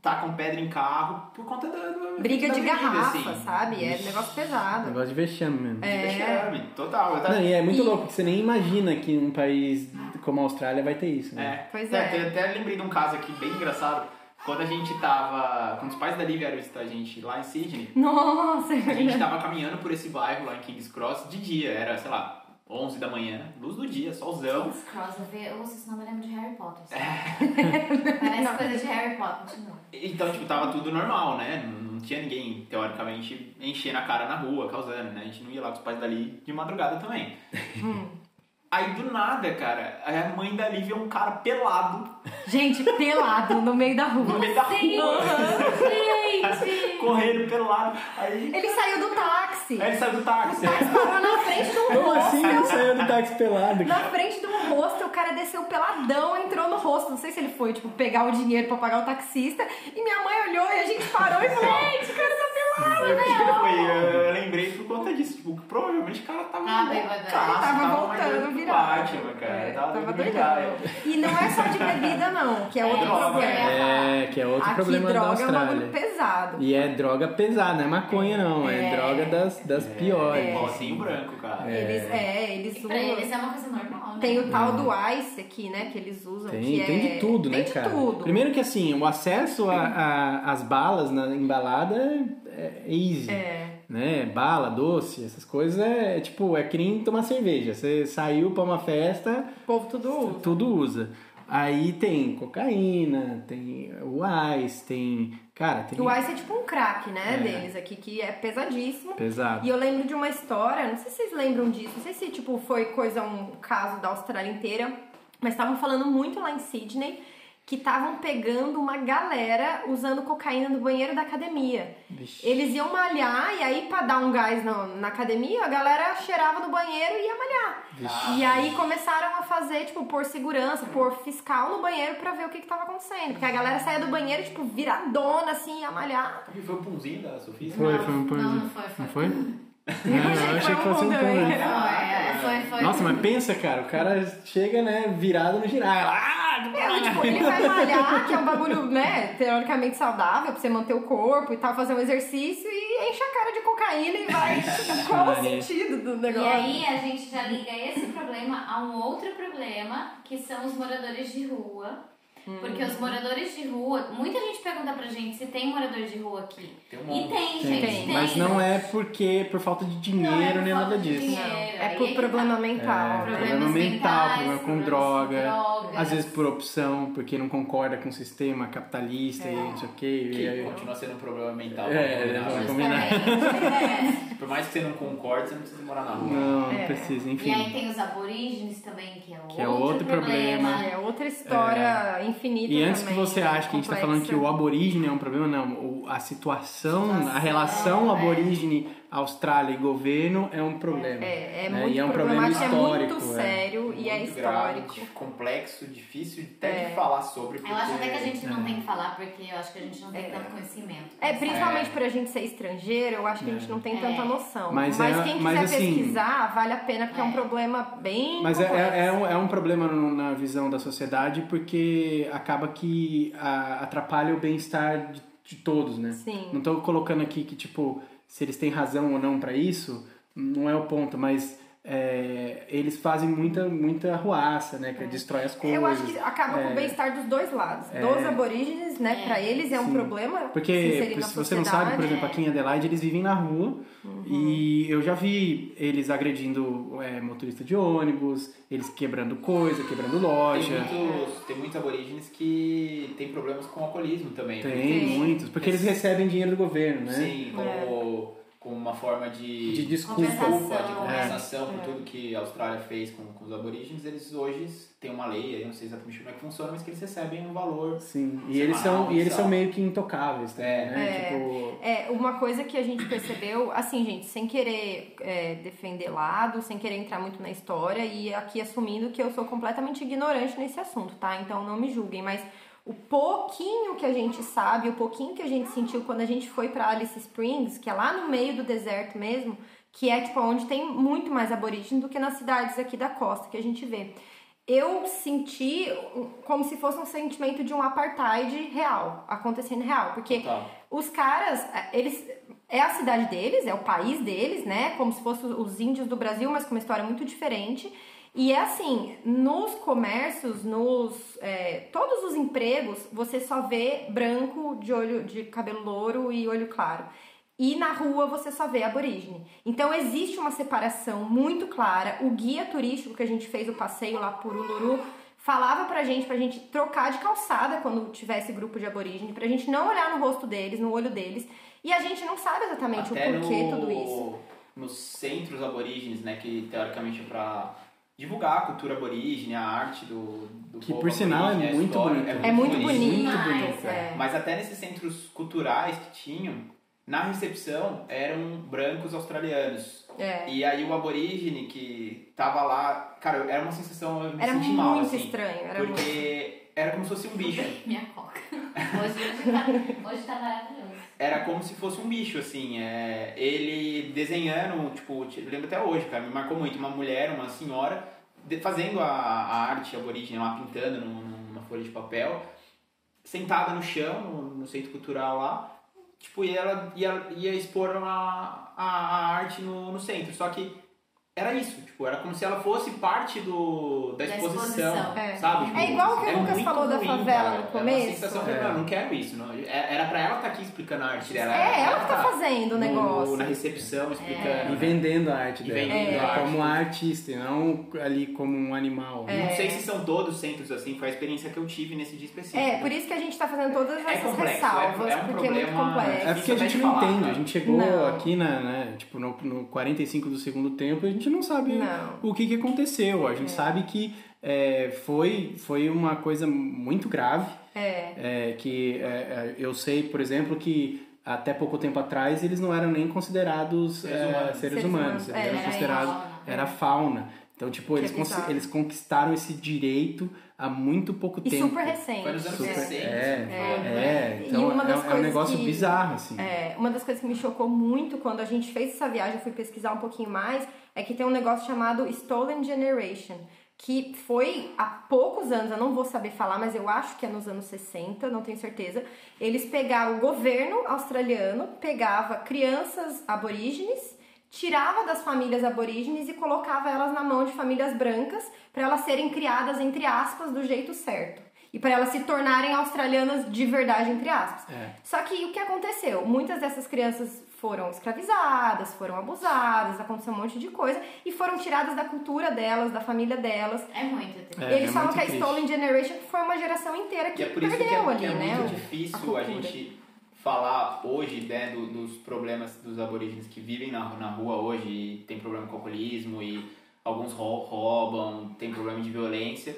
D: tacam pedra em carro por conta da, do
A: Briga
D: da
A: de
D: bebida,
A: garrafa,
D: assim.
A: sabe? É negócio pesado.
B: Negócio de vexame mesmo.
A: É.
D: Vexame, total. Tava-
B: Não, e é muito
A: E-
B: louco, que você nem imagina que um país como a Austrália vai ter isso, né?
D: É.
A: Pois
D: Até-
A: é.
D: Até, lembrei de um caso aqui bem engraçado. Quando a gente tava. Quando os pais da Lívia vieram visitar a gente lá em Sydney,
A: Nossa, é
D: a gente tava caminhando por esse bairro lá em King's Cross de dia. Era, sei lá, 11 da manhã, luz do dia, solzão.
C: King's Cross, eu, ve- eu ouço esse nome, eu lembro de Harry Potter.
D: É. *laughs*
C: Parece coisa de Harry Potter, continua.
D: Então, tipo, tava tudo normal, né? Não não tinha ninguém, teoricamente, enchendo a cara na rua, causando, né? A gente não ia lá com os pais dali de madrugada também. Aí, do nada, cara, a mãe da Lívia é um cara pelado
A: Gente, pelado no meio da
D: no
A: rua.
D: meio da rua,
C: Gente!
D: correndo pelado. Aí,
A: Ele saiu do táxi.
D: aí ele saiu do táxi.
A: Parou na frente do
B: Como assim ele saiu do táxi pelado?
A: Na frente do hostel, o cara desceu peladão, entrou no hostel. Não sei se ele foi, tipo, pegar o dinheiro pra pagar o taxista. E minha mãe olhou e a gente parou e falou: Gente, o cara
D: foi, eu lembrei por conta disso. Tipo, provavelmente o cara tava
C: Ah, bêbado.
A: Tava voltando virado.
D: Batman, cara.
A: É,
D: tava,
A: doidão. E não é só de *laughs* bebida, não, que é outro
D: droga,
A: problema.
B: É, que é outro
A: Aqui
B: problema da
A: droga é um
B: Austrália.
A: bagulho pesado.
B: E é droga pesada, não é maconha não, é,
A: É.
B: droga das, das piores.
A: É.
D: Pozinho branco, cara.
A: Eles, é, eles
C: E pra
A: usam.
C: eles é uma coisa normal, né?
A: Tem o tal do ice aqui, né, que eles usam.
B: Tem,
A: que
B: tem
A: é...
B: de tudo,
A: tem
B: né,
A: de
B: cara?
A: tudo.
B: Primeiro que assim, o acesso às balas na embalada é easy.
A: É.
B: Né? Bala, doce, essas coisas é tipo, é que nem tomar cerveja. Você saiu pra uma festa,
A: O povo tudo usa.
B: tudo usa. Aí tem cocaína, tem o ice, tem. Cara, tem.
A: O ice é tipo um crack, né,
B: É.
A: deles aqui, que é pesadíssimo.
B: Pesado.
A: E eu lembro de uma história, não sei se vocês lembram disso, não sei se tipo foi coisa, um caso da Austrália inteira, mas estavam falando muito lá em Sydney que estavam pegando uma galera usando cocaína no banheiro da academia.
B: Vixe.
A: Eles iam malhar e aí pra dar um gás na, na academia, a galera cheirava no banheiro e ia malhar. E aí começaram a fazer, tipo, por segurança, por fiscal no banheiro pra ver o que que tava acontecendo. Porque a galera saía do banheiro, tipo, viradona, assim, ia malhar.
D: E foi o punzinho da Sofia?
B: Foi, foi um
C: Não, não foi, foi.
B: Não foi? Eu achei que fosse um.
C: Foi, foi, foi.
B: Nossa, mas pensa, cara, o cara chega, né, virado no girar. Ah,
A: É, tipo, ele vai malhar, que é um bagulho, *laughs* né, teoricamente saudável, pra você manter o corpo e tal, fazer um exercício e enche a cara de cocaína e vai. *laughs* Tipo, qual o sentido do
C: E
A: negócio?
C: aí a gente já liga esse problema a um outro problema, que são os moradores de rua. Porque os moradores de rua, muita gente pergunta pra gente se tem morador de rua aqui.
D: Tem um
C: E tem,
B: Tem,
C: gente,
A: tem.
C: tem.
B: Mas não é porque por falta de dinheiro
C: é por
B: nem
C: falta
B: nada
C: de
B: disso.
C: dinheiro.
A: É
C: Aí
A: por problema
C: tá.
A: mental.
B: É, problema mental,
C: mentais,
B: problema com droga,
C: drogas.
B: às vezes por opção, porque não concorda com o sistema capitalista e não sei o quê.
D: Que
B: e aí-
D: continua sendo um problema mental.
B: É, vamos combinar. *laughs*
D: Por mais que você não concorde, você não precisa morar na rua.
B: Não, não
A: É.
B: precisa,
C: E aí
B: enfim.
C: tem os aborígenes também, que é,
B: Que é outro problema.
A: É outra história infinita
B: E antes que você ache que a gente tá falando que o aborígene é um problema, não. A situação, a relação
A: é.
B: aborígene, Austrália e governo é um problema.
A: É, é
B: né?
A: muito
B: E é um problema
A: é muito
B: histórico. é.
A: sério e é
D: Muito
A: histórico.
D: grave, complexo, difícil até
A: É.
D: de falar sobre. Porque...
C: Eu acho até que a gente não tem que falar, porque eu acho que a gente não tem
A: É.
C: tanto conhecimento.
A: É, principalmente
D: É.
A: por a gente ser estrangeiro, eu acho que a gente não tem
C: É.
A: tanta noção.
B: Mas
A: Mas,
B: é-
A: quem quiser
B: mas assim-
A: pesquisar, vale a pena, porque é, um
C: É.
A: problema bem
B: Mas é, é, é um, é um problema no- na visão da sociedade porque acaba que a- atrapalha o bem-estar de, de todos, né?
A: Sim.
B: Não tô colocando aqui que, tipo, se eles têm razão ou não pra isso, não é o ponto, mas é, eles fazem muita, muita arruaça, né? Que destrói as coisas.
A: Eu acho que acaba com
B: É.
A: o bem-estar dos dois lados. Dos aborígenes, né?
C: É.
A: Pra eles é um
B: Sim.
A: problema. se
B: Porque,
A: na
B: se você não sabe, por exemplo, aqui em Adelaide eles vivem na rua
A: Uhum.
B: e eu já vi eles agredindo é, motorista de ônibus, eles quebrando coisa, quebrando
D: Tem
B: loja.
D: muitos, tem muitos aborígenes que têm problemas com alcoolismo também.
B: Tem,
A: Tem.
B: muitos, porque eles recebem dinheiro do governo, né?
D: Sim, como, como uma forma de,
B: De desculpa.
D: desculpa, de
C: Compensação.
D: compensação por
A: É.
D: tudo que a Austrália fez com, com os aborígenes. Eles hoje têm uma lei, eu não sei exatamente como é que funciona, mas que eles recebem um valor.
B: Sim, e eles são, e eles são meio que intocáveis, também,
D: É.
B: né?
A: É.
B: Tipo,
A: É, uma coisa que a gente percebeu, assim, gente, sem querer é, defender lado, sem querer entrar muito na história e aqui assumindo que eu sou completamente ignorante nesse assunto, tá? Então não me julguem, mas o pouquinho que a gente sabe, o pouquinho que a gente sentiu quando a gente foi pra Alice Springs, que é lá no meio do deserto mesmo, que é tipo onde tem muito mais aborígenes do que nas cidades aqui da costa que a gente vê. Eu senti como se fosse um sentimento de um apartheid real, acontecendo real, porque
D: Total.
A: os caras, eles é a cidade deles, é o país deles, né? Como se fossem os índios do Brasil, mas com uma história muito diferente. E é assim, nos comércios, nos é, todos os empregos, você só vê branco de olho de cabelo louro e olho claro. E na rua você só vê aborígene. Então existe uma separação muito clara. O guia turístico que a gente fez o passeio lá por Uluru falava pra gente, pra gente trocar de calçada quando tivesse grupo de aborígene, pra gente não olhar no rosto deles, no olho deles. E a gente não sabe exatamente
D: Até
A: o porquê
D: no,
A: tudo isso.
D: nos centros aborígenes, né, que teoricamente é pra divulgar a cultura aborígene, a arte do, do
B: Que,
D: povo
B: por sinal, é
D: aborígene, a
B: muito
D: história,
B: bonito.
A: É muito bonito.
C: Muito
A: bonito,
C: é.
D: Mas até nesses centros culturais que tinham, na recepção eram brancos australianos.
A: É.
D: E aí o aborígene que tava lá, cara, era uma sensação, eu me
A: Era
D: senti
A: muito
D: mal, assim,
A: estranho. Era muito...
D: porque era como se fosse um bicho.
C: Minha coca. Hoje, hoje, tá, hoje tá maravilhoso.
D: Era como se fosse um bicho, assim, é, ele desenhando, tipo, lembro até hoje, cara, me marcou muito, uma mulher, uma senhora, de- fazendo a, a arte aborígene lá, pintando num- numa folha de papel, sentada no chão, no, no centro cultural lá, tipo, e ela ia, ia expor a, a, a arte no, no centro, só que era isso, tipo, era como se ela fosse parte do, da
C: Da
D: exposição,
C: exposição.
A: É.
D: sabe? Tipo,
A: É igual o que o Lucas falou da
D: ruim,
A: favela
D: cara.
A: no
D: É
A: começo.
D: uma sensação que,
B: É.
D: não, não quero isso, não. É- era pra ela estar aqui explicando a arte dela.
A: É, ela que tá fazendo o
D: no-
A: negócio.
D: Na recepção, explicando.
B: E
D: né?
B: vendendo a arte
D: E
B: dela.
D: vendendo
B: É,
D: a arte.
B: como artista, e não ali como um animal.
A: É.
D: Não sei se são todos centros assim, foi a experiência que eu tive nesse dia específico.
A: É, por isso que a gente tá fazendo todas
D: É
A: essas
D: complexo,
A: ressalvas,
D: é- é um
A: porque é muito
D: problema-
A: complexo.
B: É porque a gente não
D: falar,
B: entende.
D: né?
B: A gente chegou
A: Não.
B: aqui na, né, tipo, no, no 45 do segundo tempo e a gente não sabe
A: Não.
B: o que, que aconteceu. A gente sabe que é, foi, foi uma coisa muito grave.
A: É.
B: É, que é, é, eu sei, por exemplo, que até pouco tempo atrás eles não eram nem considerados
D: Seres
B: é,
D: humanos.
B: seres humanos,
A: humanos.
B: eles
A: É,
B: eram
A: era
B: considerados
C: fauna.
B: era fauna. Então, tipo, eles,
A: é
B: eles conquistaram esse direito há muito pouco
A: E
B: tempo.
A: super recente.
D: Foi nos anos
B: Super-
D: 60.
B: é,
D: assim,
B: é,
A: E
B: então
A: uma das
B: é, é um
A: coisas
B: negócio
A: que-
B: bizarro, assim.
A: É, uma das coisas que me chocou muito quando a gente fez essa viagem, eu fui pesquisar um pouquinho mais, é que tem um negócio chamado Stolen Generation, que foi há poucos anos, eu não vou saber falar, mas eu acho que é nos anos 60, não tenho certeza. Eles pegavam, o governo australiano pegava crianças aborígenes, tirava das famílias aborígenes e colocava elas na mão de famílias brancas para elas serem criadas, entre aspas, do jeito certo. E para elas se tornarem australianas de verdade, entre aspas.
B: É.
A: Só que o que aconteceu? Muitas dessas crianças foram escravizadas, foram abusadas, aconteceu um monte de coisa e foram tiradas da cultura delas, da família delas.
C: É muito triste.
B: É,
A: Eles
B: é
A: falam
B: muito
A: que a
B: triste.
A: Stolen Generation foi uma geração inteira que
D: E é por isso
A: perdeu
D: que é,
A: ali,
D: que é
A: né?
D: muito
A: o-
D: difícil
A: cultura.
D: a, gente falar hoje né, do- dos problemas dos aborígenes que vivem na, na rua hoje e tem problema com alcoolismo e alguns rou- roubam, tem problema de violência,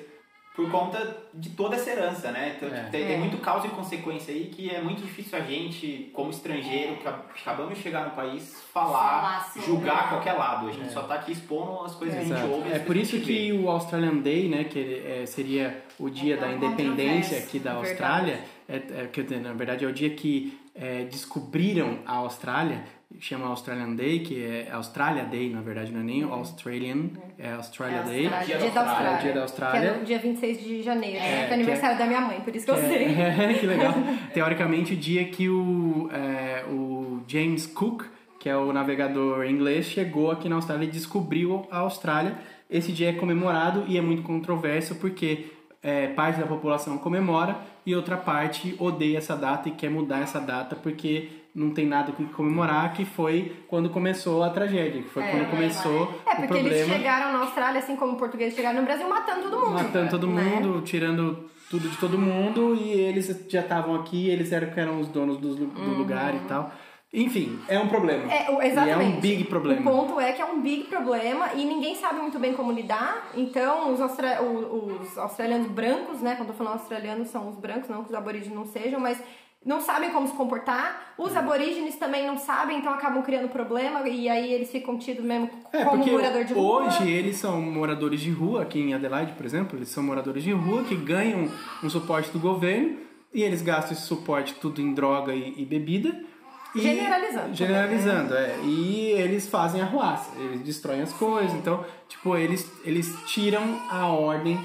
D: por conta de toda essa herança, né? Então,
B: É.
D: tem, tem
A: É.
D: muito causa e consequência aí que é muito difícil a gente, como estrangeiro, que acabamos de chegar no país, falar,
C: Falar
D: julgar qualquer lado. A gente só tá aqui expondo as coisas que a gente ouve.
B: É por isso que
D: vê.
B: o Australian Day, né, que é, seria o dia
C: É
B: da independência aqui da
A: verdade.
B: Austrália, é, é, que, na verdade é o dia que é, descobriram a Austrália, chama Australian Day, que é Australia Day, na verdade não é nem Australian, é Australia
A: É
B: Day.
A: Austrália,
D: Dia
A: dia
D: da Austrália.
A: Austrália.
B: Dia da Austrália.
A: Que é no dia 26 de janeiro, né?
B: É,
A: Que é aniversário da minha mãe, por isso que eu sei.
B: É, *laughs* que legal. *laughs* Teoricamente, o dia que o, é, o James Cook, que é o navegador inglês, chegou aqui na Austrália e descobriu a Austrália. Esse dia é comemorado e é muito controverso porque é, parte da população comemora e outra parte odeia essa data e quer mudar essa data porque não tem nada com que comemorar, que foi quando começou a tragédia, que foi
A: É,
B: quando começou
A: É,
B: o
A: porque eles
B: problema.
A: chegaram na Austrália, assim como os portugueses chegaram no Brasil, matando todo mundo.
B: matando todo
A: né?
B: mundo, tirando tudo de todo mundo e eles já estavam aqui, eles eram que eram os donos do, do lugar e tal. Enfim, é um problema.
A: É, o-
B: E
A: exatamente.
B: é um big problema.
A: O ponto é que é um big problema e ninguém sabe muito bem como lidar. Então, os, austra- os australianos brancos, né? Quando eu falo australianos, são os brancos, não que os aborígenes não sejam, mas não sabem como se comportar. Os aborígenes também não sabem, então acabam criando problema e aí eles ficam tidos mesmo
B: É,
A: como morador de rua.
B: hoje eles são moradores de rua, aqui em Adelaide, por exemplo, eles são moradores de rua que ganham um suporte do governo e eles gastam esse suporte tudo em droga e, e bebida. E-
A: Generalizando
B: Generalizando, é. E eles fazem a ruaça, eles destroem as coisas, então, tipo, eles, eles tiram a ordem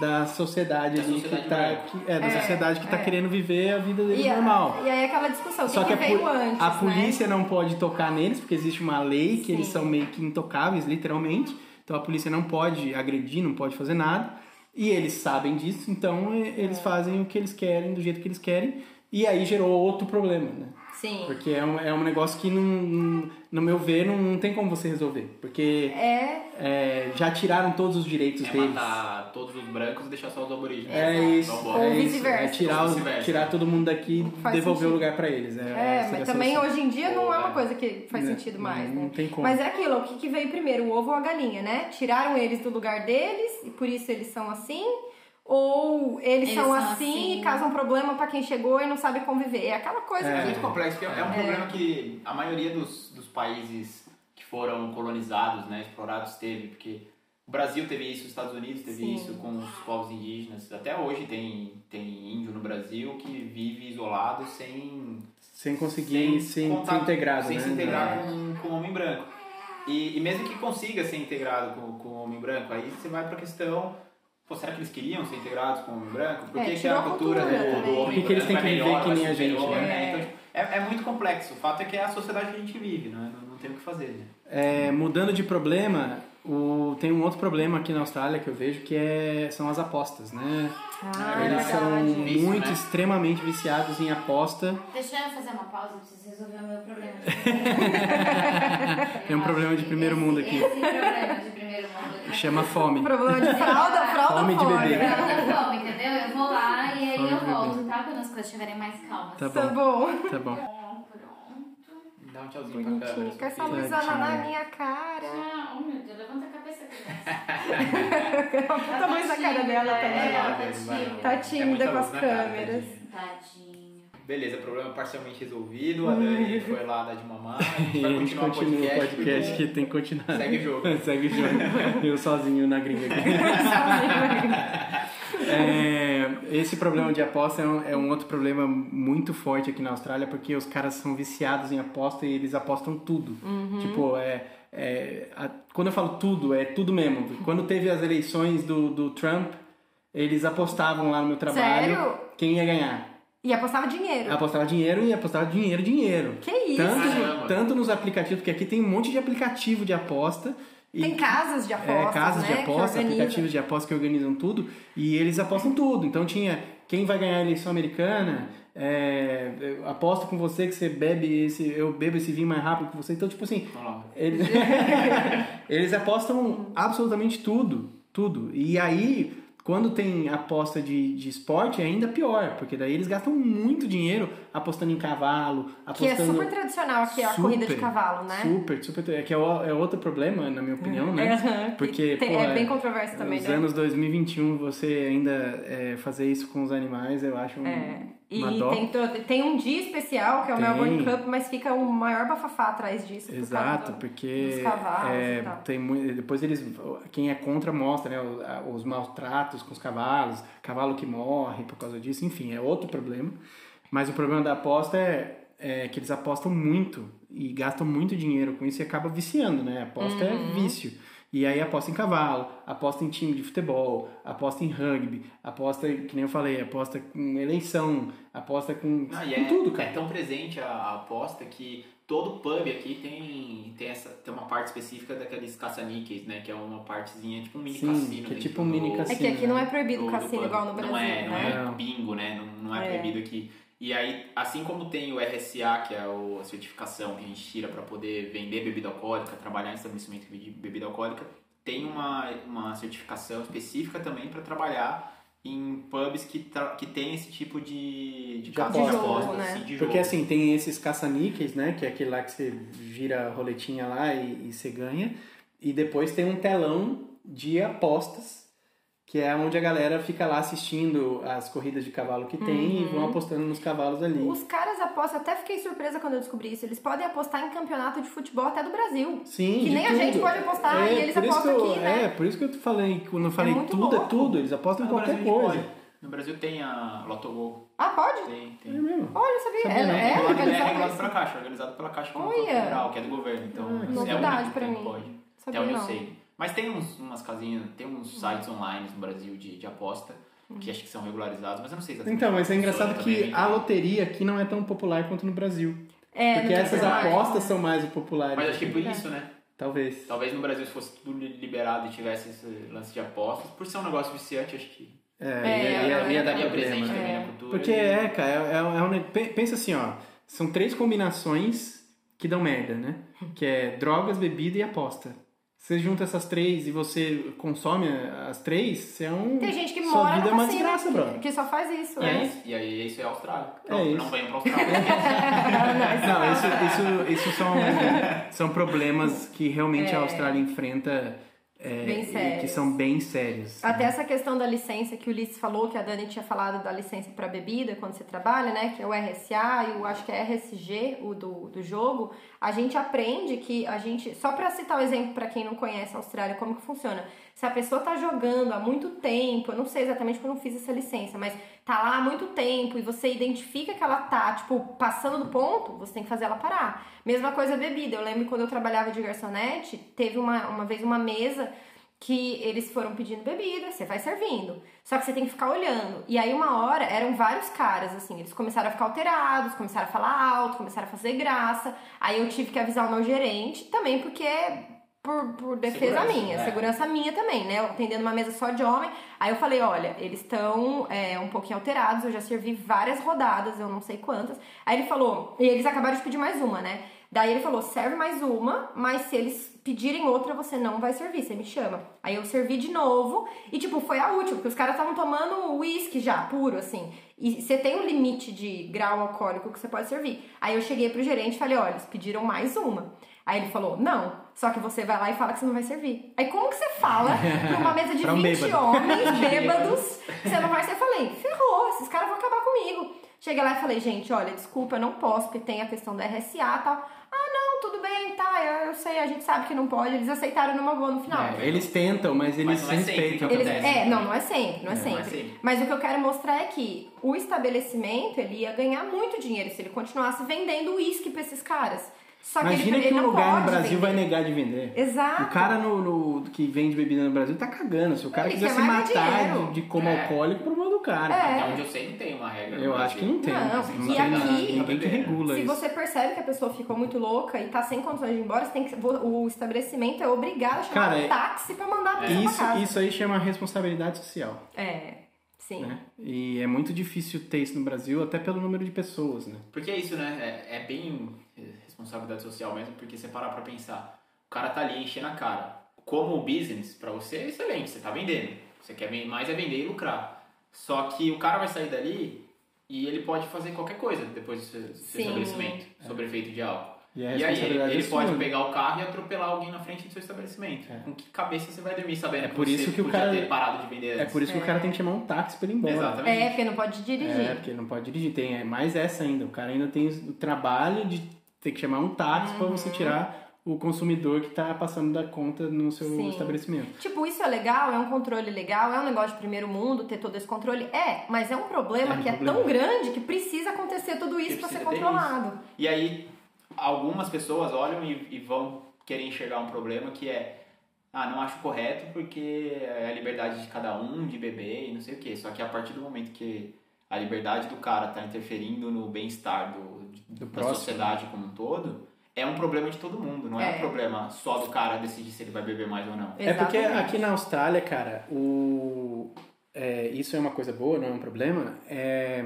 B: da sociedade
D: Da
B: ali
D: sociedade
B: que tá. que- é, da
A: É,
B: sociedade que tá
A: é.
B: querendo viver a vida deles
A: E, a-
B: normal.
A: e aí aquela discussão,
B: Só que
A: que,
B: a,
A: que veio
B: po-
A: antes,
B: a
A: né?
B: polícia não pode tocar neles, porque existe uma lei que eles
A: Sim.
B: são meio que intocáveis, literalmente. Então a polícia não pode agredir, não pode fazer nada. E eles sabem disso, então e-
A: É.
B: eles fazem o que eles querem, do jeito que eles querem. E aí gerou outro problema, né?
A: Sim.
B: Porque é um, é um negócio que, não, no meu ver, não, não tem como você resolver. Porque
A: É,
B: é, já tiraram todos os direitos
D: É
B: deles.
D: matar todos os brancos e deixar só os aborígenes.
B: É isso,
D: Vambora.
A: Ou
B: é isso.
A: vice-versa.
B: É tirar,
D: Ou
B: tirar todo mundo daqui e devolver
A: sentido.
B: o lugar pra eles. É,
A: É,
B: seria
A: mas também
B: solução.
A: hoje em dia não é uma
D: É.
A: coisa que faz sentido mais,
B: não
A: né?
B: tem como.
A: Mas é aquilo, o que, que veio primeiro, o ovo ou a galinha, né? Tiraram eles do lugar deles e por isso eles são assim? Ou eles,
C: Eles
A: são,
C: são
A: assim,
C: assim.
A: e causam problema pra quem chegou e não sabe conviver? É aquela coisa
D: É
A: que...
D: muito complexo, é um problema que a maioria dos, dos países que foram colonizados, né, explorados, teve, porque o Brasil teve isso, os Estados Unidos teve
A: Sim.
D: isso com os povos indígenas. Até hoje tem, tem índio no Brasil que vive isolado sem,
B: Sem conseguir
D: sem contato-
B: ser integrado,
D: sem
B: né?
D: se integrar com, com o homem branco. E, e mesmo que consiga ser integrado com, com o homem branco, aí você vai pra questão. Pô, será que eles queriam ser integrados com o homem branco? Por
A: É,
D: que, que
A: tirou
D: a cultura,
A: cultura
D: do, do
A: também.
D: homem
B: Por que que eles
D: branco
B: têm
D: é
B: que viver
D: melhor,
B: que nem a
D: ser
B: gente,
D: superior,
A: né?
D: Então, tipo, é, é muito complexo. O fato é que é a sociedade que a gente vive, né? não, não tem o que fazer. Né?
B: É, mudando de problema, o, tem um outro problema aqui na Austrália que eu vejo que é, são as apostas, né?
A: Ah, é
B: Eles são
A: verdade.
D: Vício,
B: muito
D: né?
B: extremamente viciados em aposta.
C: Deixa eu fazer uma pausa, preciso resolver o meu problema. *laughs*
B: É um problema de primeiro mundo aqui.
C: Esse problema de primeiro mundo.
B: Chama fome.
A: Problema de fralda, fralda
B: Fome de bebê.
C: Não, fome, entendeu? Eu vou lá e aí
B: Fome
C: eu volto, tá? Quando as coisas estiverem mais calmas.
B: Tá
A: Tá
B: bom,
A: bom.
B: tá bom.
D: Dá um tchauzinho pra
A: Bonitinho.
D: câmera.
A: Com essa luzona na minha cara.
C: Ah, oh meu Deus, levanta a cabeça aqui. *laughs*
A: Puta luz na cara dela também.
C: É,
D: Vai,
C: tá tímida.
A: Tá
D: É
A: tímida
D: muita
A: com as câmeras.
D: tadinha. Beleza, problema parcialmente resolvido. A Dani foi lá dar de mamar. A gente
B: E
D: vai
B: a gente
D: continuar o
B: continua o
D: podcast.
B: podcast
D: porque
B: que tem que continuar.
D: Segue o jogo. *laughs*
B: Segue o jogo. *laughs* Eu sozinho na gringa aqui. *laughs* É, esse problema de aposta é um, é um outro problema muito forte aqui na Austrália, porque os caras são viciados em aposta e eles apostam tudo. Tipo, é, é, a- quando eu falo tudo, é tudo mesmo. Quando teve as eleições do, do Trump, eles apostavam lá no meu trabalho
A: Sério?
B: quem ia ganhar.
A: E apostava dinheiro.
B: Apostava dinheiro e apostava dinheiro, dinheiro.
A: Que isso?
B: Tanto, tanto nos aplicativos, porque aqui tem um monte de aplicativo de aposta. e-
A: Tem casas de
B: é,
A: apostas,
B: casas
A: né?
B: de aposta, aplicativos de aposta que organizam tudo e eles apostam tudo. Então tinha quem vai ganhar a eleição americana, é, eu aposto com você que você bebe esse, eu bebo esse vinho mais rápido que você. Então tipo assim, eles, *laughs* eles apostam absolutamente tudo, tudo. E aí Quando tem aposta de, de esporte, é ainda pior, porque daí eles gastam muito dinheiro apostando em cavalo,
A: Que é
B: apostando...
A: super tradicional aqui a
B: Super,
A: corrida de cavalo, né?
B: Super, super. É que é, é outro problema, na minha opinião, né? Porque,
A: tem-
B: pô,
A: é bem controverso também,
B: Nos
A: né?
B: anos 2021, você ainda é, fazer isso com os animais, eu acho um,
A: É. E tem, tem um dia especial, que é o
B: Tem.
A: Melbourne Cup, mas fica um maior bafafá atrás disso. por
B: Exato,
A: do-
B: porque é, tem mui- depois eles quem é contra mostra né, os, maltratos com os cavalos, cavalo que morre por causa disso, enfim, é outro problema. Mas o problema da aposta é, é que eles apostam muito e gastam muito dinheiro com isso e acaba viciando, né? A aposta é
A: Uhum.
B: vício. E aí aposta em cavalo, aposta em time de futebol, aposta em rugby, aposta, que nem eu falei, aposta com eleição, aposta com,
D: Ah,
B: com
D: é,
B: tudo, cara.
D: é tão presente a, a aposta que todo pub aqui tem, tem, essa, tem uma parte específica daqueles caça-níqueis, né? Que é uma partezinha, tipo um mini
B: Sim,
D: cassino.
B: que é tipo um mini
A: É
B: cassino.
A: que aqui não é proibido
D: do-
A: o
D: do
A: cassino igual no Brasil,
D: Não é, não
A: né?
D: é
B: Não.
D: bingo, né? Não, não é,
A: É.
D: proibido aqui. E aí, assim como tem o RSA, que é a certificação que a gente tira para poder vender bebida alcoólica, trabalhar em estabelecimento de bebida alcoólica, tem uma, uma certificação específica também para trabalhar em pubs que, que tem esse tipo de, de,
B: De
D: caso
B: aposta.
D: apostas,
A: né?
D: assim, de
B: Porque assim, tem esses caça-níqueis, né? Que é aquele lá que você gira a roletinha lá e, e você ganha. E depois tem um telão de apostas, que é onde a galera fica lá assistindo as corridas de cavalo que tem e
A: Uhum.
B: vão apostando nos cavalos ali.
A: Os caras apostam, até fiquei surpresa quando eu descobri isso. Eles podem apostar em campeonato de futebol até do Brasil.
B: Sim,
A: que
B: de
A: nem a gente
B: tudo.
A: pode apostar e eles apostam
B: eu-
A: aqui, né?
B: É, por isso que eu falei, quando eu falei
A: muito
B: tudo é
A: louco.
B: tudo, eles apostam em qualquer coisa.
D: pode. No Brasil tem a Lotogol.
A: Ah, pode?
D: Tem,
B: É
D: tem.
B: mesmo.
A: Olha, eu sabia.
B: Sabia
A: é,
B: não.
A: é,
D: É, regulado, é
A: organizado
D: regulado pela Caixa, organizado pela Caixa federal, que é do governo. Então,
B: Ah,
D: é o
A: novidade
D: único
A: pra
D: que
A: mim.
D: pode.
A: Sabia
D: Até onde
A: não.
D: eu sei. Mas tem uns, umas casinhas, tem uns sites online no Brasil de, de aposta que acho que são regularizados, mas eu não sei exatamente.
B: Então, mas é engraçado
D: funciona
B: que a loteria aqui não é tão popular quanto no Brasil.
A: É,
B: Porque essas
A: Brasil,
B: apostas são mais o populares.
D: Mas acho que por isso, né?
B: Talvez.
D: Talvez no Brasil se fosse tudo liberado e tivesse esse lance de apostas, por ser um negócio viciante, acho que
B: É,
A: É,
B: ia,
A: é,
B: ia, dar
D: presente
B: né?
D: também
A: É.
D: na cultura.
B: Porque
D: e-
B: é, cara, é, é um, pensa assim, ó, são três combinações que dão merda, né? Que é drogas, bebida e aposta. Você junta essas três e você consome as três, você é um.
A: Tem gente que
B: sua
A: mora
B: vida é uma
A: cassino,
B: desgraça,
A: que-
B: brother.
A: que só faz isso,
D: E
A: né?
D: aí, e aí isso é a Austrália.
B: É
D: Pronto,
B: isso.
D: Não venham pra Austrália. *laughs*
B: Não, isso, isso, isso são, *laughs* são problemas que realmente a
A: É.
B: Austrália enfrenta é,
A: Bem
B: e que
A: sérios.
B: são bem sérios.
A: Até essa questão da licença que o Ulisses falou, que a Dani tinha falado da licença para bebida quando você trabalha, né? Que é o RSA e eu acho que é RSG, o do, do jogo. A gente aprende que a gente. Só para citar o exemplo para quem não conhece a Austrália, como que funciona. Se a pessoa tá jogando há muito tempo, eu não sei exatamente porque eu não fiz essa licença, mas tá lá há muito tempo e você identifica que ela tá, tipo, passando do ponto, você tem que fazer ela parar. Mesma coisa bebida. Eu lembro quando eu trabalhava de garçonete, teve uma, uma vez uma mesa que eles foram pedindo bebida, você vai servindo. Só que você tem que ficar olhando. E aí, uma hora, eram vários caras, assim, eles começaram a ficar alterados, começaram a falar alto, começaram a fazer graça. Aí eu tive que avisar o meu gerente, também porque por, por defesa
D: Segurança,
A: minha,
D: é.
A: segurança minha também, né? Eu atendendo uma mesa só de homem. Aí eu falei, olha, eles estão é, um pouquinho alterados, eu já servi várias rodadas, eu não sei quantas. Aí ele falou, e eles acabaram de pedir mais uma, né? Daí ele falou, serve mais uma, mas se eles pedirem outra, você não vai servir, você me chama. Aí eu servi de novo e, tipo, foi a última, porque os caras estavam tomando uísque já, puro, assim. E você tem um limite de grau alcoólico que você pode servir. Aí eu cheguei pro gerente e falei, olha, eles pediram mais uma. Aí ele falou, não, só que você vai lá e fala que você não vai servir. Aí como que você fala *laughs* pra uma mesa de
B: Pra um
A: 20
B: bêbado.
A: homens *laughs* bêbados que você não vai servir? Eu falei, ferrou, esses caras vão acabar comigo. Cheguei lá e falei, gente, olha, desculpa, eu não posso, porque tem a questão da RSA e tal. Ah, não, tudo bem, tá, eu, eu sei, a gente sabe que não pode. Eles aceitaram numa boa no final.
B: É, eles tentam, mas eles
D: Mas não é sempre
B: respeitam.
D: que
A: Eles,
D: acontece.
A: é, não, não é sempre, não é,
D: É, não é
A: sempre.
D: sempre.
A: Mas o que eu quero mostrar é que o estabelecimento ele ia ganhar muito dinheiro se ele continuasse vendendo uísque pra esses caras. Só que
B: Imagina
A: ele,
B: que
A: ele
B: um
A: não
B: lugar no Brasil vai
A: vender.
B: negar de vender.
A: Exato.
B: O cara no, no- que vende bebida no Brasil tá cagando. Se o cara
A: Ele
B: quiser se matar de, de como
D: É.
B: alcoólico, problema do cara.
A: É.
D: Até onde eu sei, não tem uma regra.
B: Eu acho que não tem.
A: Não,
B: não
A: e
B: tem
A: aqui-
B: nada, ninguém que regula
A: Se
B: isso.
A: você percebe que a pessoa ficou muito louca e tá sem condições de ir embora, você tem que, o estabelecimento é obrigado a chamar
B: Cara,
A: um táxi pra mandar a pessoa
B: Isso,
A: pra casa.
B: isso aí chama responsabilidade social.
A: É, sim.
B: Né? E é muito difícil ter isso no Brasil, até pelo número de pessoas, né?
D: Porque é isso, né? É, é bem é, responsabilidade social mesmo, porque você parar pra pensar. O cara tá ali enchendo a cara. Como business, pra você é excelente, você tá vendendo. Você quer mais é vender e lucrar. Só que o cara vai sair dali e ele pode fazer qualquer coisa depois do seu, do seu
A: Sim.
D: estabelecimento, sobre efeito de álcool.
B: E
D: E aí ele,
B: é
D: pode pegar o carro e atropelar alguém na frente do seu estabelecimento.
B: É.
D: Com que cabeça você vai dormir sabendo
B: É
D: que
B: por
D: você
B: isso que o
D: podia
B: cara-
D: ter parado de vender
B: É por isso que o cara tem que chamar um táxi pra ele ir embora.
D: Exatamente.
A: É, porque não pode dirigir.
B: É, porque ele não pode dirigir. Tem é, mais essa ainda. O cara ainda tem o trabalho de ter que chamar um táxi pra
A: Uhum.
B: você tirar o consumidor que tá passando da conta no seu
A: Sim.
B: estabelecimento.
A: Tipo, isso é legal, é um controle legal, é um negócio de primeiro mundo ter todo esse controle. É, mas é um problema
B: É um
A: que
B: problema.
A: é tão grande que precisa acontecer tudo isso pra ser controlado.
D: E aí, algumas pessoas olham e, e vão querer enxergar um problema que é ah, não acho correto porque é a liberdade de cada um de beber e não sei o que. Só que a partir do momento que a liberdade do cara tá interferindo no bem-estar do,
B: Do
D: da
B: próximo.
D: sociedade como um todo, é um problema de todo mundo. Não é,
A: É.
D: um problema só do cara decidir se ele vai beber mais ou não.
B: É porque
A: Exatamente.
B: aqui na Austrália, cara, o... é, isso é uma coisa boa, não é um problema. É,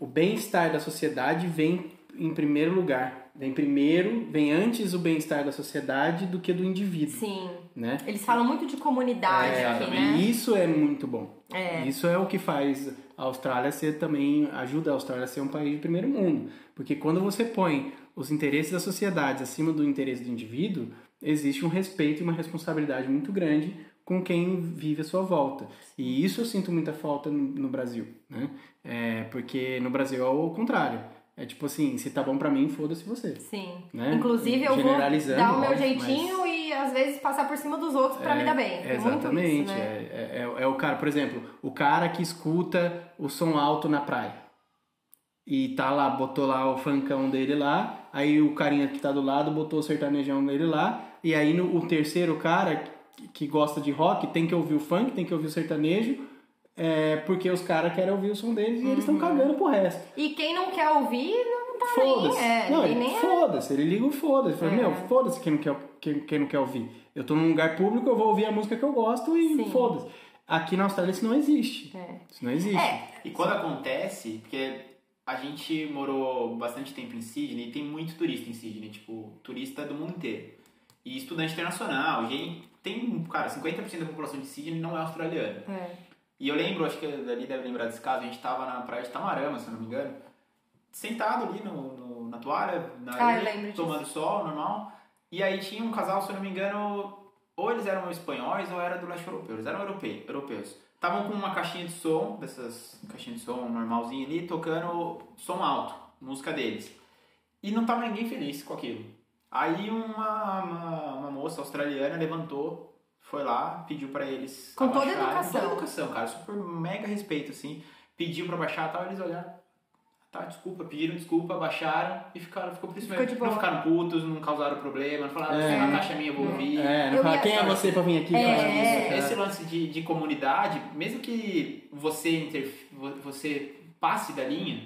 B: o bem-estar da sociedade vem em primeiro lugar. Vem primeiro, vem antes o bem-estar da sociedade do que do indivíduo,
A: Sim.
B: Né?
A: Eles falam muito de comunidade
D: É,
A: aqui, né?
B: E isso é muito bom.
A: É.
B: Isso é o que faz a Austrália ser também, ajuda a Austrália a ser um país de primeiro mundo. Porque quando você põe os interesses da sociedade acima do interesse do indivíduo, existe um respeito e uma responsabilidade muito grande com quem vive à sua volta. E isso eu sinto muita falta no, no Brasil, né? É, porque no Brasil é o contrário. É tipo assim, se tá bom pra mim, foda-se você.
A: Sim.
B: Né?
A: Inclusive, eu vou dar o meu
B: óbvio,
A: jeitinho e às vezes passar por cima dos outros pra me dar bem. Tem
B: Exatamente.
A: isso, né?
B: é, é, é o cara, por exemplo, o cara que escuta o som alto na praia. E tá lá, botou lá o funkão dele lá, aí o carinha que tá do lado botou o sertanejão dele lá, e aí no, o terceiro cara que gosta de rock tem que ouvir o funk, tem que ouvir o sertanejo, é, porque os caras querem ouvir o som deles e eles estão cagando pro resto.
A: E quem não quer ouvir, não tá
B: Foda-se.
A: nem... É,
B: não, ele-
A: nem é.
B: foda-se, ele liga o foda-se. Fala,
A: É.
B: meu, foda-se quem não, quer, quem, quem não quer ouvir. Eu tô num lugar público, eu vou ouvir a música que eu gosto e
A: Sim.
B: foda-se. Aqui na Austrália isso não existe.
A: É.
B: Isso não existe.
A: É,
D: E quando acontece, porque a gente morou bastante tempo em Sydney e tem muito turista em Sydney, tipo, turista do mundo inteiro. E estudante internacional, gente, tem, cara, 50% da população de Sydney não é australiana.
A: é.
D: E eu lembro, acho que ali deve lembrar desse caso, a gente tava na praia de Tamarama, se não me engano, sentado ali no, no- na toalha, na
A: Ah, lembro disso.
D: tomando sol, normal. E aí tinha um casal, se não me engano, ou eles eram espanhóis ou era do leste europeu, eles eram europeu, europeus. Estavam com uma caixinha de som, dessas caixinhas de som normalzinha ali, tocando som alto, música deles. E não tava ninguém feliz com aquilo. Aí uma, uma, uma moça australiana levantou, foi lá, pediu pra eles.
A: Com toda
D: abaixarem.
A: educação.
D: Com toda educação, cara, super mega respeito, assim. Pediu pra baixar, tal, eles olharam. Tá, desculpa, pediram desculpa, baixaram e ficaram, ficou por isso
A: Ficou
D: mesmo. Não ficaram putos, não causaram problema, não falaram,
B: É.
D: a caixa é minha, eu vou ouvir.
B: É, não
A: Eu
B: fala,
A: ia-
B: quem é você pra vir aqui
A: É.
B: isso?
D: Esse lance de, de comunidade, mesmo que você, interf- vo- você passe da linha,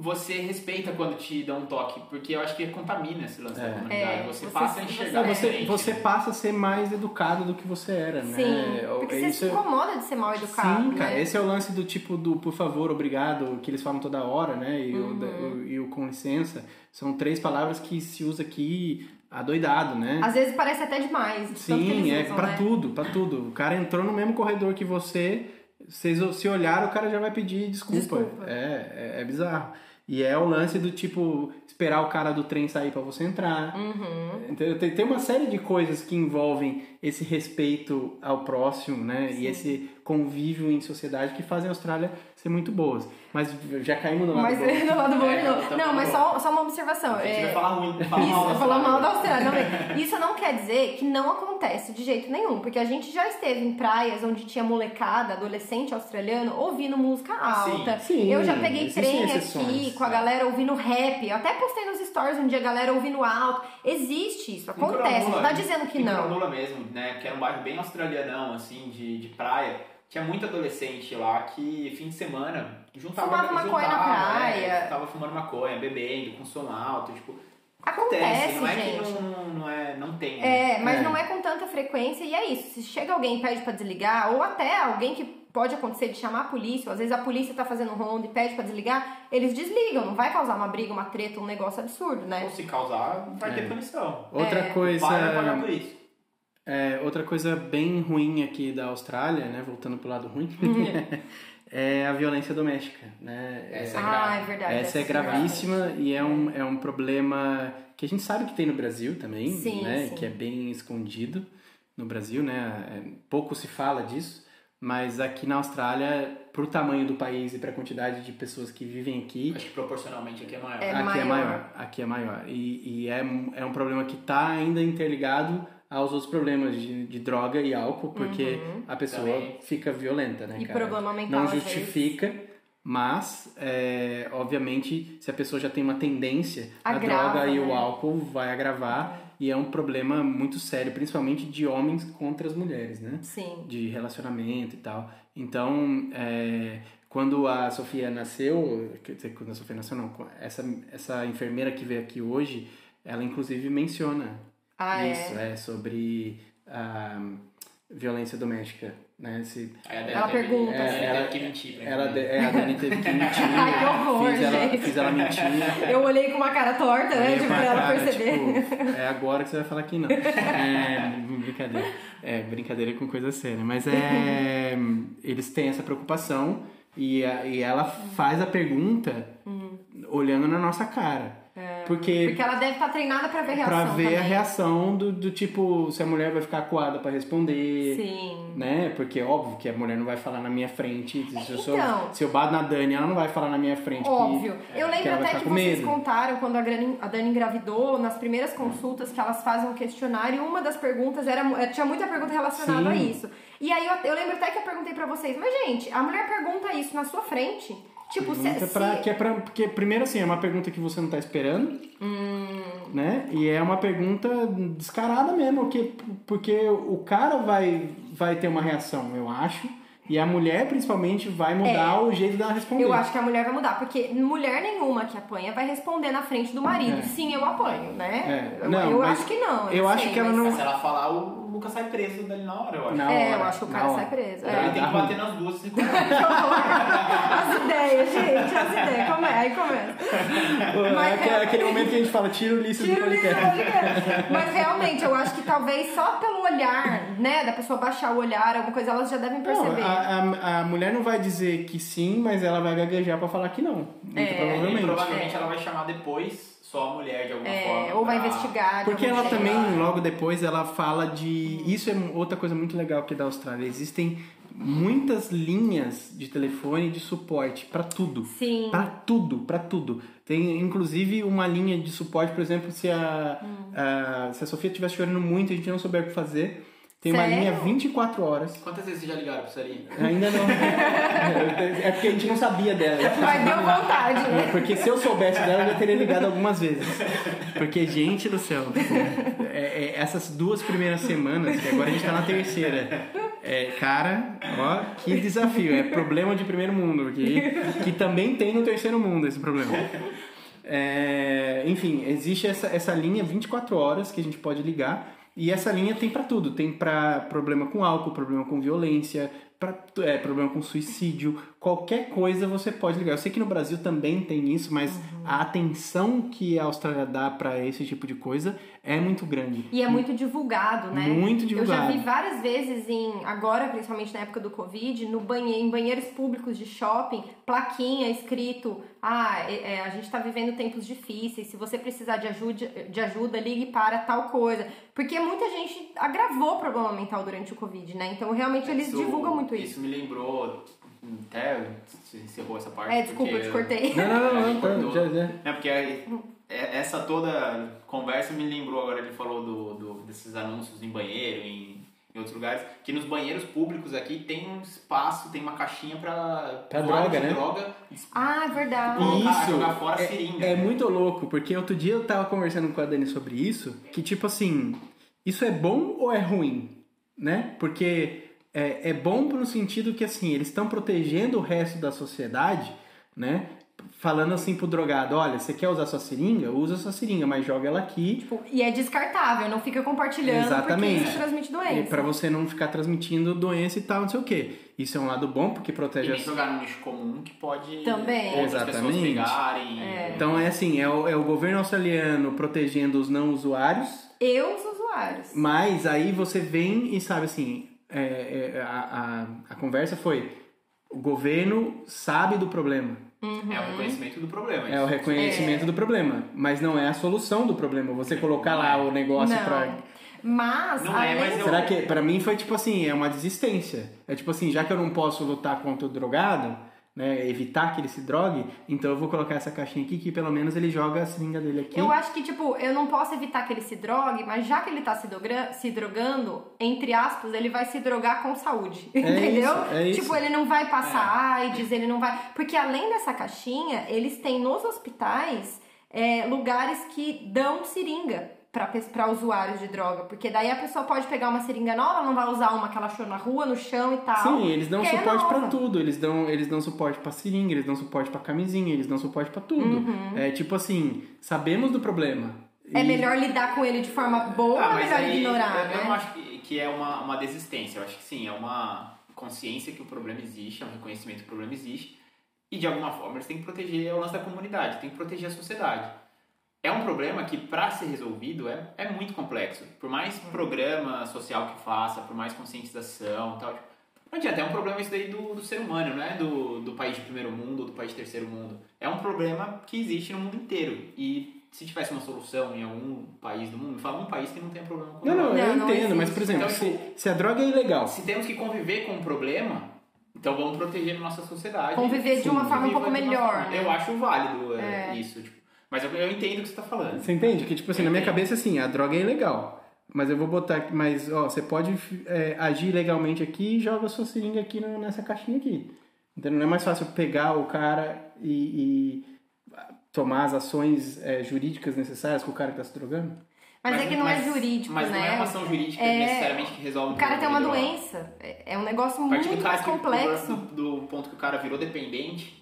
D: você respeita quando te dão um toque, porque eu acho que contamina esse lance
B: É.
D: da comunidade.
A: É,
D: você,
A: você-
D: passa a
A: você-
D: enxergar
B: você,
D: diferente.
B: você passa a ser mais educado do que você era, né?
A: Sim, porque você
B: Isso
A: se
B: é-
A: incomoda de ser mal educado,
B: Sim, cara,
A: né?
B: esse é o lance do tipo do por favor, obrigado, que eles falam toda hora, né? E, o, da-
A: Uhum.
B: o- e o com licença. São três palavras que se usa aqui adoidado, né?
A: Às vezes parece até demais. de
B: Sim, é
A: usam,
B: pra
A: né?
B: tudo, pra tudo. O cara entrou no mesmo corredor que você, vocês se olharam, o cara já vai pedir desculpa.
A: Desculpa.
B: É, é, é bizarro. E é o lance do tipo, esperar o cara do trem sair pra você entrar.
A: Uhum.
B: Então, tem, tem uma série de coisas que envolvem esse respeito ao próximo, né? E esse convívio em sociedade que fazem a Austrália ser muito boas. Mas já caímos no lado
A: Mas
B: bom. *laughs*
A: no lado bom,
D: É,
A: não.
D: então
A: Não,
D: tá
A: mas
D: bom.
A: só, só uma observação.
D: A gente
A: É,
D: vai falar ruim, falar
A: Isso,
D: mal da
A: falar mal da
D: Austrália.
A: Também. Isso não quer dizer que não acontece de jeito nenhum, porque a gente já esteve em praias onde tinha molecada, adolescente australiano, ouvindo música alta.
B: sim,
A: eu já peguei trem aqui com a
B: é.
A: galera ouvindo rap. Eu até postei nos stories um dia a galera ouvindo alto. Existe isso, acontece. Não tá dizendo que
D: em
A: não.
D: Cronulla mesmo, né? Que era um bairro bem australianão, assim, de, de praia. Tinha muito adolescente lá que, fim de semana, juntava...
A: Fumava maconha na
D: juntava,
A: praia.
D: É, tava fumando maconha, bebendo, com som alto, tipo...
A: Acontece,
D: não é
A: gente.
D: que não, não, é, não tem, né?
A: É, mas
B: É.
A: não é com tanta frequência e é isso. Se chega alguém e pede pra desligar, ou até alguém que pode acontecer de chamar a polícia, ou às vezes a polícia tá fazendo ronda e pede pra desligar, eles desligam, não vai causar uma briga, uma treta, um negócio absurdo, né?
D: Ou se causar, vai
B: É.
D: ter punição.
B: Outra
A: É.
B: coisa.
D: Vai pagar por isso.
B: É, outra coisa bem ruim aqui da Austrália, né, voltando pro lado ruim, *laughs* é a violência doméstica, né?
D: Essa
B: É-
D: é
A: ah, é verdade.
B: essa é gravíssima e é um, é um problema que a gente sabe que tem no Brasil também,
A: Sim,
B: né?
A: sim.
B: Que é bem escondido no Brasil, né? É, pouco se fala disso, mas aqui na Austrália, pro tamanho do país e pra quantidade de pessoas que vivem aqui,
D: Acho que proporcionalmente aqui é maior.
A: É
B: aqui é
A: maior.
B: maior. Aqui é maior. E, e é, é um problema que está ainda interligado aos outros problemas de, de droga e álcool, porque a pessoa
D: Também.
B: fica violenta, né,
A: Uhum. E
B: cara?
A: problema mental,
B: Não justifica, mas, é, obviamente, se a pessoa já tem uma tendência, a
A: Agrava,
B: droga e o
A: né?
B: álcool vai agravar. E é um problema muito sério, principalmente de homens contra as mulheres, né?
A: Sim.
B: de relacionamento e tal. Então, é, quando a Sofia nasceu, quer dizer, quando a Sofia nasceu, não, essa, essa enfermeira que veio aqui hoje, ela inclusive menciona
A: Ah,
B: isso,
A: é.
B: é, sobre a violência doméstica, né? Se,
A: Ela
D: teve-
A: pergunta,
D: a Dani
B: assim.
D: teve que mentir pra
B: ela,
D: entender.
B: é, a Dani teve que *laughs* mentir,
A: Ai, que horror,
B: fiz, ela, fiz ela mentir.
A: Eu olhei com uma cara torta, né? Tipo,
B: pra
A: ela
B: cara,
A: perceber.
B: tipo, é agora que você vai falar que não. *laughs* É, brincadeira. É, brincadeira com coisa séria. Mas é. Eles têm essa preocupação e, a- e ela faz a pergunta olhando na nossa cara. Porque,
A: Porque ela deve estar treinada pra ver a reação
B: pra ver
A: também.
B: a reação do, do tipo, se a mulher vai ficar acuada pra responder.
A: Sim.
B: Né? Porque é óbvio que a mulher não vai falar na minha frente. Se eu, sou-
A: Então.
B: se eu bato na Dani, ela não vai falar na minha frente. que-
A: Óbvio. Eu
B: que
A: lembro
B: ela vai
A: até que vocês
B: medo.
A: contaram quando a Dani, a Dani engravidou, nas primeiras consultas, que elas fazem um questionário, e uma das perguntas era. Tinha muita pergunta relacionada a
B: Sim.
A: isso. E aí eu, eu lembro até que eu perguntei pra vocês, mas gente, a mulher pergunta isso na sua frente. Tipo, se,
B: Pergunta pra-
A: se-
B: que é pra, porque primeiro assim, é uma pergunta que você não tá esperando,
A: Hum.
B: né? E é uma pergunta descarada mesmo, porque, porque o cara vai, vai ter uma reação, eu acho, e a mulher principalmente vai mudar o jeito dela responder.
A: É. Eu acho que a mulher vai mudar, porque mulher nenhuma que apanha vai responder na frente do marido.
B: É.
A: Sim, eu apanho, né?
B: É.
A: Eu,
B: Não,
A: eu
B: mas
A: acho que não.
B: eu acho
A: sei,
B: que ela
A: mas-
B: não-
D: se ela falar, o Lucas sai preso dali na hora, eu acho.
B: Na
A: É,
B: hora,
A: eu acho que o cara
B: hora.
A: sai preso. É.
D: tem que bater nas duas e se. *laughs*
A: As ideias, gente, as ideias. Como é? Aí começa.
B: Pô, é
A: Mas-
B: aquele, aquele momento que a gente fala, tira o lixo
A: Tira
B: do
A: o
B: podcast.
A: Mas realmente, eu acho que talvez só pelo olhar, né, da pessoa baixar o olhar, alguma coisa, elas já devem
B: Não,
A: perceber.
B: a, a, a mulher não vai dizer que sim, mas ela vai gaguejar pra falar que não. Muito
A: É,
D: E
B: provavelmente.
D: provavelmente
A: É.
D: ela vai chamar depois só a mulher de alguma
A: É,
D: forma.
A: ou vai
D: pra-
A: investigar. de
B: Porque ela
A: jeito.
B: também, logo depois, ela fala de. Isso é outra coisa muito legal aqui da Austrália. Existem muitas linhas de telefone de suporte pra tudo.
A: Sim.
B: Pra tudo, pra tudo. Tem inclusive uma linha de suporte, por exemplo, se a,
A: Hum.
B: a- se a Sofia estiver chorando muito e a gente não souber o que fazer, tem uma
A: Sério?
B: linha 24 horas.
D: Quantas vezes vocês já ligaram pra Sarinha?
B: Ainda não. *laughs* é porque a gente não sabia dela.
A: Mas deu vontade, né?
B: É, Porque se eu soubesse dela, eu já teria ligado algumas vezes. Porque, gente do céu, é- é, essas duas primeiras semanas, que agora a gente tá na terceira, é, cara, ó, que desafio. É problema de primeiro mundo, que, que também tem no terceiro mundo esse problema. É, enfim, existe essa, essa linha 24 horas que a gente pode ligar. E essa linha tem pra tudo. Tem pra problema com álcool, problema com violência, pra, é, problema com suicídio. Qualquer coisa você pode ligar. Eu sei que no Brasil também tem isso, mas a atenção que a Austrália dá pra esse tipo de coisa é muito grande.
A: E é muito divulgado, né?
B: Muito
A: Eu
B: divulgado.
A: já vi várias vezes em agora, principalmente na época do Covid, no banhe, em banheiros públicos de shopping, plaquinha escrito: "Ah, é- é, a gente tá vivendo tempos difíceis. Se você precisar de ajuda, de ajuda, ligue para tal coisa". Porque muita gente agravou o problema mental durante o Covid, né? Então, realmente eles
D: Isso-
A: divulgam muito isso.
D: Isso me lembrou. Até você encerrou essa parte.
A: É, desculpa, eu te cortei. *laughs*
B: Não, não, não,
D: É,
B: não,
D: cortou.
B: já, já.
D: É porque aí, é- essa toda conversa me lembrou agora, ele falou do, do- desses anúncios em banheiro, em, em outros lugares, que nos banheiros públicos aqui tem um espaço, tem uma caixinha pra,
B: Pra droga, né?
D: droga
A: Ah, é verdade.
D: colocar,
B: Isso
D: jogar fora a
B: é,
D: seringa.
B: é muito louco, porque outro dia eu tava conversando com a Dani sobre isso, que tipo assim, isso é bom ou é ruim, né? Porque é, é bom no sentido que assim, eles estão protegendo o resto da sociedade, né? Falando assim pro drogado, olha, você quer usar sua seringa? Usa sua seringa, mas joga ela aqui
A: Tipo, e é descartável, não fica compartilhando
B: Exatamente.
A: porque isso transmite doença.
B: para você não ficar transmitindo doença e tal, não sei o quê. Isso é um lado bom porque
D: E
B: protege
D: nem
B: as
D: jogar no lixo comum que pode
A: Também.
B: Exatamente.
D: pegarem.
A: É.
B: Então é assim, é o, é o governo australiano protegendo os não usuários
A: Eu os usuários. usuários.
B: Mas aí você vem e sabe assim, é, é, a, a, a conversa foi, o governo sabe do problema.
D: É o reconhecimento do problema.
B: É o
D: isso.
B: reconhecimento do problema, mas não é a solução do problema. Você colocar lá o negócio
A: Não.
B: pra...
A: Mas,
D: Não é, mas eu-
B: Será que pra mim foi tipo assim, é uma desistência. É tipo assim, já que eu não posso lutar contra o drogado, né, evitar que ele se drogue, então eu vou colocar essa caixinha aqui que pelo menos ele joga a seringa dele aqui.
A: Eu acho que, tipo, eu não posso evitar que ele se drogue, mas já que ele tá se, droga- se drogando, entre aspas, ele vai se drogar com saúde. *laughs* entendeu?
B: isso, é isso.
A: Tipo, ele não vai passar AIDS, ele não vai. Porque além dessa caixinha, eles têm nos hospitais é, lugares que dão seringa. Pra usuários de droga, porque daí a pessoa pode pegar uma seringa nova, não vai usar uma que ela achou na rua, no chão e tal.
B: Sim, eles dão
A: é
B: suporte pra
A: nova.
B: tudo. Eles dão, eles dão suporte pra seringa, eles dão suporte pra camisinha, eles dão suporte pra tudo.
A: Uhum.
B: É tipo assim, sabemos do problema.
A: É
B: E-
A: melhor lidar com ele de forma boa
D: Ah,
A: ou é
D: mas
A: melhor
D: aí
A: ignorar,
D: eu,
A: né?
D: eu não acho que, que é uma, uma desistência. Eu acho que sim, é uma consciência que o problema existe, é um reconhecimento que o problema existe. E de alguma forma eles têm que proteger o lance da comunidade, tem que proteger a sociedade. É um problema que, para ser resolvido, é, é muito complexo. Por mais programa social que faça, por mais conscientização e tal. tipo, Não adianta, é um problema isso daí do, do ser humano, não é do, do país de primeiro mundo ou do país de terceiro mundo. É um problema que existe no mundo inteiro. E se tivesse uma solução em algum país do mundo, me fala um país que não tem problema com
B: Não, não, eu
A: Não, não
B: entendo, mas
A: existe.
B: por exemplo,
D: Então,
B: se,
D: tipo,
B: se a droga é ilegal,
D: Se temos que conviver com um problema, então vamos proteger a nossa sociedade.
A: Conviver de uma forma um pouco melhor, né?
D: Eu acho válido é,
A: É.
D: isso. tipo, mas eu, eu entendo o que você está falando.
B: Você entende? Que, tipo assim, na minha cabeça, assim, a droga é ilegal. Mas eu vou botar aqui, mas, ó, você pode é, agir legalmente aqui e joga a sua seringa aqui no- nessa caixinha aqui. Então não é mais fácil pegar o cara e, e tomar as ações é, jurídicas necessárias com o cara que tá se drogando?
A: Mas, é que não
D: mas-
A: é jurídico,
D: Mas
A: né?
D: não é uma ação jurídica
A: É-
D: necessariamente que resolve
A: O cara tem uma doença. É é um negócio muito mais
D: que-
A: complexo.
D: do, do ponto que o cara virou dependente,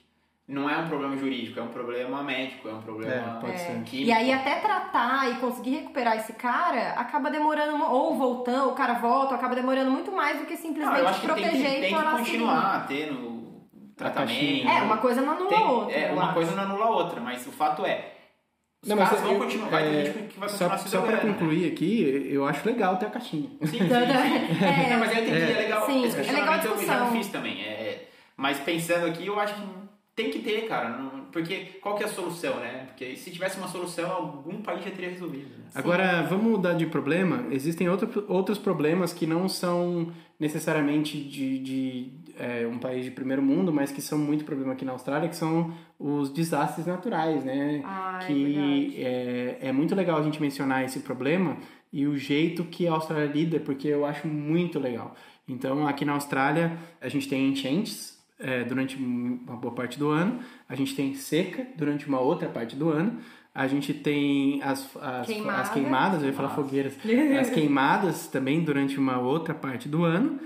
D: não é um problema jurídico, é um problema médico, é um problema
B: É, pode ser.
D: químico.
A: E aí até tratar e conseguir recuperar esse cara acaba demorando, ou voltando, o cara volta, acaba demorando muito mais do que
D: Não,
A: simplesmente
D: eu acho que tem
A: proteger
D: que,
A: e
D: tem que continuar tendo tratamento.
A: É, uma coisa não anula
D: Tem-
A: a outra.
D: É,
A: eu
D: uma
A: acho.
D: coisa não anula a outra, mas o fato é. Os
B: Não, mas
D: caras vão
B: eu-
D: continuar, vai ter
B: é,
D: gente que vai
B: Só,
D: continuar se
B: só pra
D: drogando, né?
B: concluir aqui, eu acho legal ter a caixinha.
D: Sim, sim, sim. *laughs*
A: É,
D: Não, mas eu entendi, é,
B: É.
D: legal.
A: Sim, é legal
D: eu já não fiz também. É, mas pensando aqui, eu acho que tem que ter, cara. não- porque qual que é a solução, né? Porque se tivesse uma solução, algum país já teria resolvido. Né?
B: Agora, vamos mudar de problema. Existem outro, outros problemas que não são necessariamente de, de é, um país de primeiro mundo, mas que são muito problema aqui na Austrália, que são os desastres naturais, né?
A: Ah, é
B: que é, é muito legal a gente mencionar esse problema e o jeito que a Austrália lida, porque eu acho muito legal. Então, aqui na Austrália, a gente tem enchentes é, durante uma boa parte do ano, a gente tem seca durante uma outra parte do ano, a gente tem as, as,
A: Queimada.
B: as queimadas, eu ia falar fogueiras, as queimadas também durante uma outra parte do ano.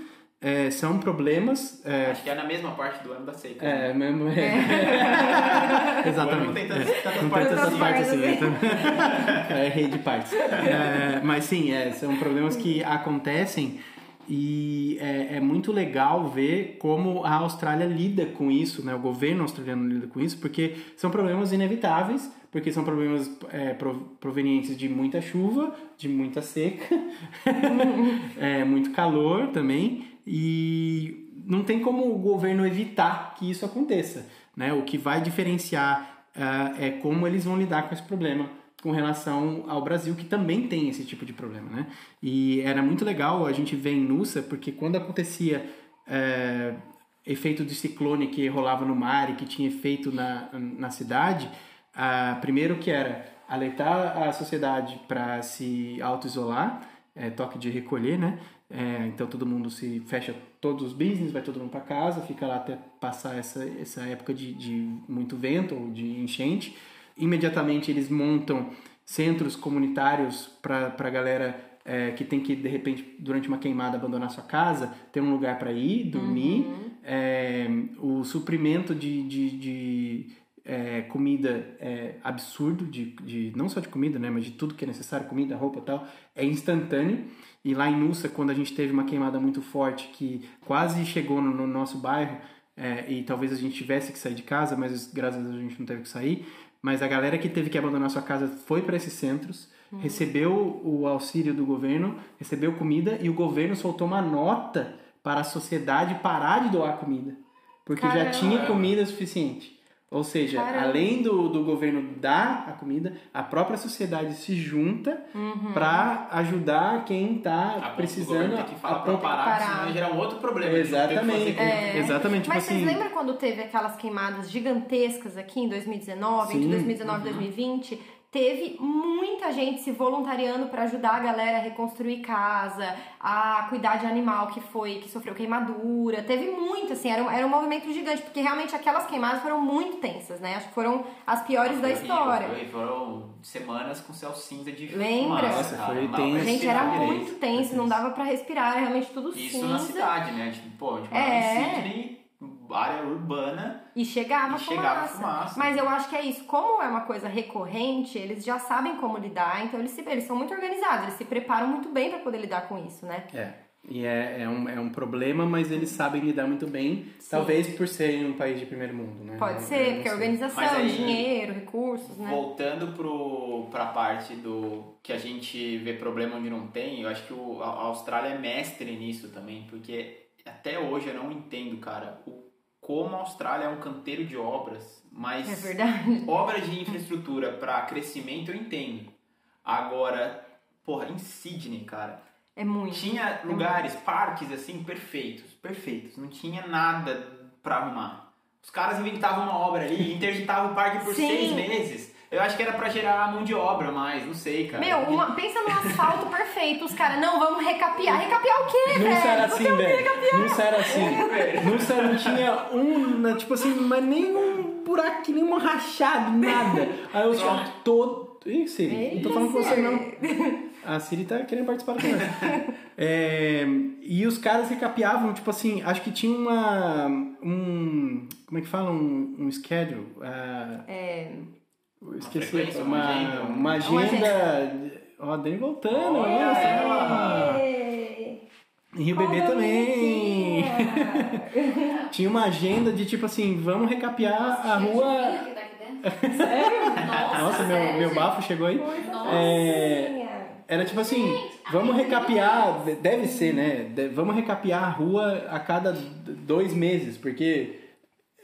B: É, são problemas. É,
D: Acho que é na mesma parte do ano da seca.
B: é,
D: né?
B: mesmo. É. *laughs* Exatamente.
D: não tem tantas, tantas partes
B: tantas
D: assim.
B: partes assim. então- *laughs* é rei de partes. É, mas sim, é, são problemas que acontecem e é, é muito legal ver como a Austrália lida com isso, né? O governo australiano lida com isso, porque são problemas inevitáveis, porque são problemas é, pro- provenientes de muita chuva, de muita seca, *laughs* é, muito calor também, e não tem como o governo evitar que isso aconteça. Né? O que vai diferenciar ah, é como eles vão lidar com esse problema com relação ao Brasil, que também tem esse tipo de problema. Né? E era muito legal a gente ver em Nussa, porque quando acontecia é, efeito de ciclone que rolava no mar e que tinha efeito na, na cidade, ah, primeiro que era alertar a sociedade para se auto-isolar, é, toque de recolher, né? É, então todo mundo se fecha todos os business, vai todo mundo para casa, fica lá até passar essa, essa época de, de muito vento ou de enchente. Imediatamente eles montam centros comunitários para a galera é, que tem que, de repente, durante uma queimada, abandonar sua casa, ter um lugar para ir, dormir. É, o suprimento de, de, de é, comida é absurdo, de, de, não só de comida, né, mas de tudo que é necessário, comida, roupa e tal, é instantâneo. E lá em Nussa, quando a gente teve uma queimada muito forte que quase chegou no, no nosso bairro, é, e talvez a gente tivesse que sair de casa, mas graças a Deus a gente não teve que sair, mas a galera que teve que abandonar sua casa foi para esses centros recebeu o auxílio do governo, recebeu comida e o governo soltou uma nota para a sociedade parar de doar comida. Porque
A: Caramba.
B: já tinha comida suficiente. Ou seja,
A: Caramba.
B: além do, do governo dar a comida, a própria sociedade se junta
A: Uhum.
B: para ajudar quem está
D: A
B: precisando.
D: tem que falar
B: a
D: pra
B: própria-
D: parar,
A: parar.
D: senão vai gerar um outro problema.
B: Exatamente.
A: É.
B: Exatamente. Tipo
A: Mas
B: assim.
A: vocês lembram quando teve aquelas queimadas gigantescas aqui em 2019, entre
B: Sim.
A: 2019 e 2020? Teve muita gente se voluntariando para ajudar a galera a reconstruir casa, a cuidar de animal que foi que sofreu queimadura. Teve muito, assim, era um, era um movimento gigante, porque realmente aquelas queimadas foram muito tensas, né? Acho que foram as piores da história.
D: Foi, foram semanas com céu cinza de
A: Lembra?
D: fumaça,
B: Nossa, foi
D: dava
B: tenso.
D: pra
A: Gente, era muito tenso, não dava para respirar, era realmente tudo
D: Isso
A: cinza.
D: na cidade, né? Tipo, pô, a gente
A: É.
D: em Sydney, área urbana,
A: E chegava
D: E chegava
A: fumaça.
D: fumaça.
A: Mas eu acho que é isso. Como é uma coisa recorrente, eles já sabem como lidar, então eles, se, eles são muito organizados, eles se preparam muito bem para poder lidar com isso, né?
B: É. E é, é, um, é um problema, mas eles sabem lidar muito bem. Talvez por serem um país de primeiro mundo, né?
A: Pode ser, porque é organização,
D: aí-
A: dinheiro, recursos, né?
D: Voltando pro, pra parte do que a gente vê problema onde não tem, eu acho que o, a a Austrália é mestre nisso também, porque até hoje eu não entendo, cara, o, como a Austrália é um canteiro de obras, mas
A: É *laughs*
D: obras de infraestrutura para crescimento eu entendo. Agora, porra, em Sydney, cara,
A: É muito.
D: tinha lugares, parques assim, perfeitos, perfeitos. Não tinha nada pra arrumar. Os caras inventavam uma obra ali, *laughs* interditavam o parque por
A: Sim.
D: seis meses. Eu acho que era pra gerar mão de obra mais, não sei, cara.
A: Meu, uma- pensa num asfalto perfeito, os caras, não, vamos recapear. Recapear o quê, velho?
B: Não era assim, velho. Não era assim. Não era, não tinha um, na- tipo assim, mas nem um buraco, nem um rachado, nada. Aí eu só todo. Ih, Siri, não tô falando com você, não. A Siri tá querendo participar do. É, e os caras recapeavam, tipo assim, acho que tinha uma. Um. Como é que fala? Um, um schedule. ah,
A: É,
B: esqueci. uma,
D: uma agenda, um-
B: uma agenda. Ó, Dani voltando.
D: Olha
B: nossa.
A: é...
B: E o bebê
A: a
B: também. *laughs* Tinha uma agenda de tipo assim, vamos recapear a
C: Cheio de
B: rua.
C: tá dentro. *laughs* Nossa,
B: Nossa, meu,
C: sério,
B: meu
C: gente?
B: bafo chegou aí.
C: Nossa.
B: É, era tipo assim, vamos recapear, deve ser, né? De- Vamos recapear a rua a cada dois meses, porque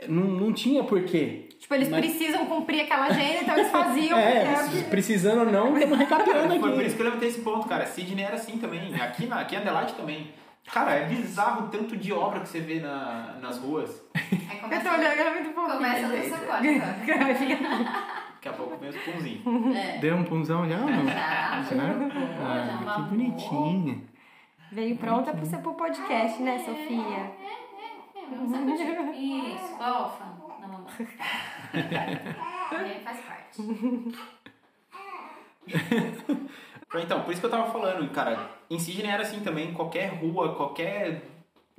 B: não, não tinha porquê.
A: Tipo, eles
B: Mas-
A: precisam cumprir aquela agenda, então eles faziam.
B: É,
A: porque o que-
B: precisando ou não, estamos recapeando
D: Foi por
B: aqui.
D: isso que eu levantei esse ponto, cara. Sydney era assim também. Aqui, na, aqui em Adelaide também. Cara, é bizarro o tanto de obra que você vê na, nas ruas.
C: Aí
A: Eu tô olhando, é muito fofinho.
C: começa dançar agora.
D: Daqui a pouco vem os punzinhos.
C: É.
B: Deu um punzão já não?
C: Já
B: Ah, que bonitinha.
A: Veio pronta pra ser pro podcast, né, Sofia?
C: É, Isso, mamãe. *laughs* É, faz parte. *laughs*
D: Então, por isso que eu tava falando, cara, em Sydney era assim também, qualquer rua, qualquer.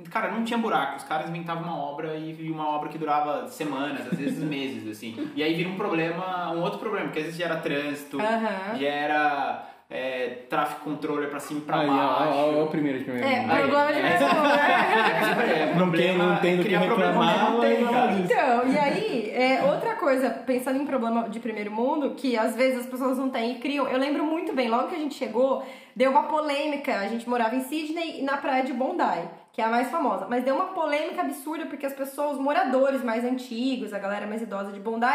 D: Cara, não tinha buraco. Os caras inventavam uma obra e uma obra que durava semanas, às vezes *laughs* meses, assim. E aí vira um problema, um outro problema, porque às vezes gera trânsito,
A: Aham.
D: gera é, tráfego controller pra cima e pra baixo.
B: ó, ó, o primeiro de primeiro.
A: É,
B: Aí.
A: problema de
D: é.
A: pessoa.
D: É,
B: Não tem, não tem do que reclamar,
D: não tem, cara.
A: Então, e aí, é, outra coisa, pensando em problema de primeiro mundo, que às vezes as pessoas não têm e criam. Eu lembro muito bem, logo que a gente chegou, deu uma polêmica. A gente morava em Sydney e na praia de Bondi, que é a mais famosa. Mas deu uma polêmica absurda porque as pessoas, os moradores mais antigos, a galera mais idosa de Bondi,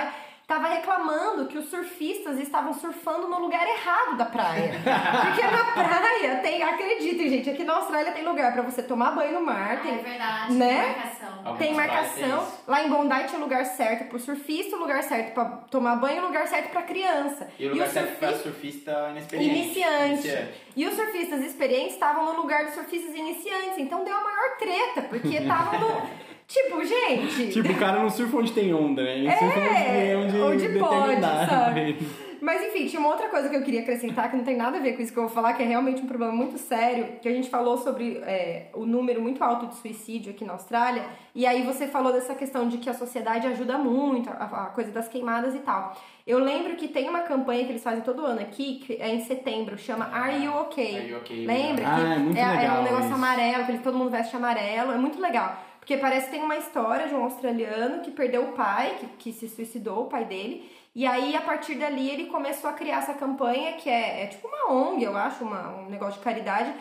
A: tava reclamando que os surfistas estavam surfando no lugar errado da praia. Porque na *laughs* praia tem, acreditem, gente, aqui na Austrália tem lugar pra você tomar banho no mar,
C: Ah,
A: tem
C: é verdade,
A: né?
C: tem marcação.
A: Tem marcação. Lá em Bondi tinha lugar certo pro surfista, lugar certo pra tomar banho e lugar certo pra criança.
D: E o lugar
A: o
D: certo pra
A: surfista
D: surfista inexperiente.
A: iniciante. E os surfistas experientes estavam no lugar dos surfistas iniciantes. Então deu a maior treta, porque *laughs* estavam no. Tipo, gente.
B: Tipo, o cara não surfa onde tem onda, né? Ele surfa
A: É,
B: onde,
A: onde pode, sabe? *laughs* Mas enfim, tinha uma outra coisa que eu queria acrescentar que não tem nada a ver com isso que eu vou falar, que é realmente um problema muito sério, que a gente falou sobre é, o número muito alto de suicídio aqui na Austrália, e aí você falou dessa questão de que a sociedade ajuda muito, a, a coisa das queimadas e tal. Eu lembro que tem uma campanha que eles fazem todo ano aqui, que é em setembro, chama Are You Okay?
D: Are You Okay?
A: Lembra?
B: Ah,
A: que
B: é muito
A: é, é
B: legal
A: um negócio
B: isso.
A: amarelo, que todo mundo veste amarelo, é muito legal. Porque parece que tem uma história de um australiano que perdeu o pai, que, que se suicidou, o pai dele. E aí, a partir dali, ele começou a criar essa campanha, que é, é tipo uma ONG, eu acho, uma, um negócio de caridade,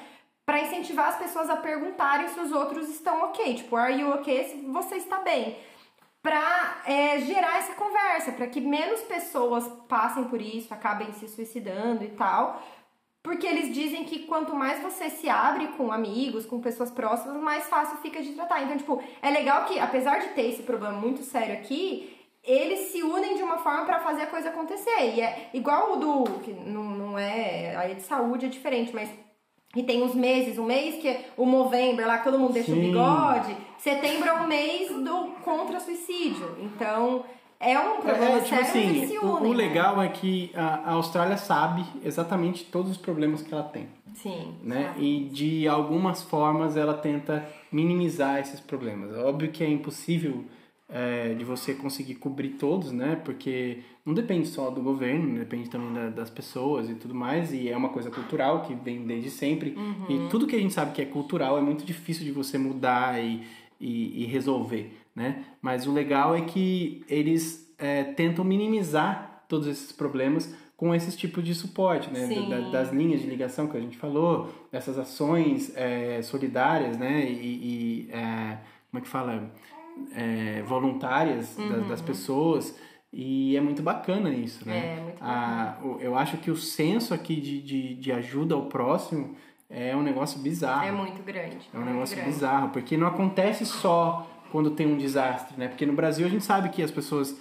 A: para incentivar as pessoas a perguntarem se os outros estão ok. Tipo, are you ok? Se você está bem. Pra é, gerar essa conversa, para que menos pessoas passem por isso, acabem se suicidando e tal. Porque eles dizem que quanto mais você se abre com amigos, com pessoas próximas, mais fácil fica de tratar. Então, tipo, é legal que, apesar de ter esse problema muito sério aqui, eles se unem de uma forma para fazer a coisa acontecer. E é igual o do. que não, não é. A de saúde é diferente, mas. E tem os meses, o mês que é o Movember, lá que todo mundo deixa
B: Sim.
A: o bigode. Setembro é o mês do contra suicídio. Então, é um problema
B: É, tipo
A: sério,
B: assim, o, o
A: né?
B: legal é que a, a Austrália sabe exatamente todos os problemas que ela tem,
A: Sim.
B: né?
A: sabe?
B: E de algumas formas ela tenta minimizar esses problemas. Óbvio que é impossível é, de você conseguir cobrir todos, né? Porque não depende só do governo, depende também da- das pessoas e tudo mais. E é uma coisa cultural que vem desde sempre. E tudo que a gente sabe que é cultural é muito difícil de você mudar e, e, e resolver, né? Mas o legal é que eles é, tentam minimizar todos esses problemas com esses tipos de suporte, né? Da- das linhas de ligação que a gente falou, dessas ações é, solidárias, né? E, e, é, como é que fala? É, voluntárias das, das pessoas. E é muito bacana isso, né?
A: Uhum. É, muito
B: A- o- eu acho que o senso aqui de, de, de ajuda ao próximo é um negócio bizarro.
A: É muito grande.
B: É um negócio bizarro, porque não acontece só quando tem um desastre, né? Porque no Brasil a gente sabe que as pessoas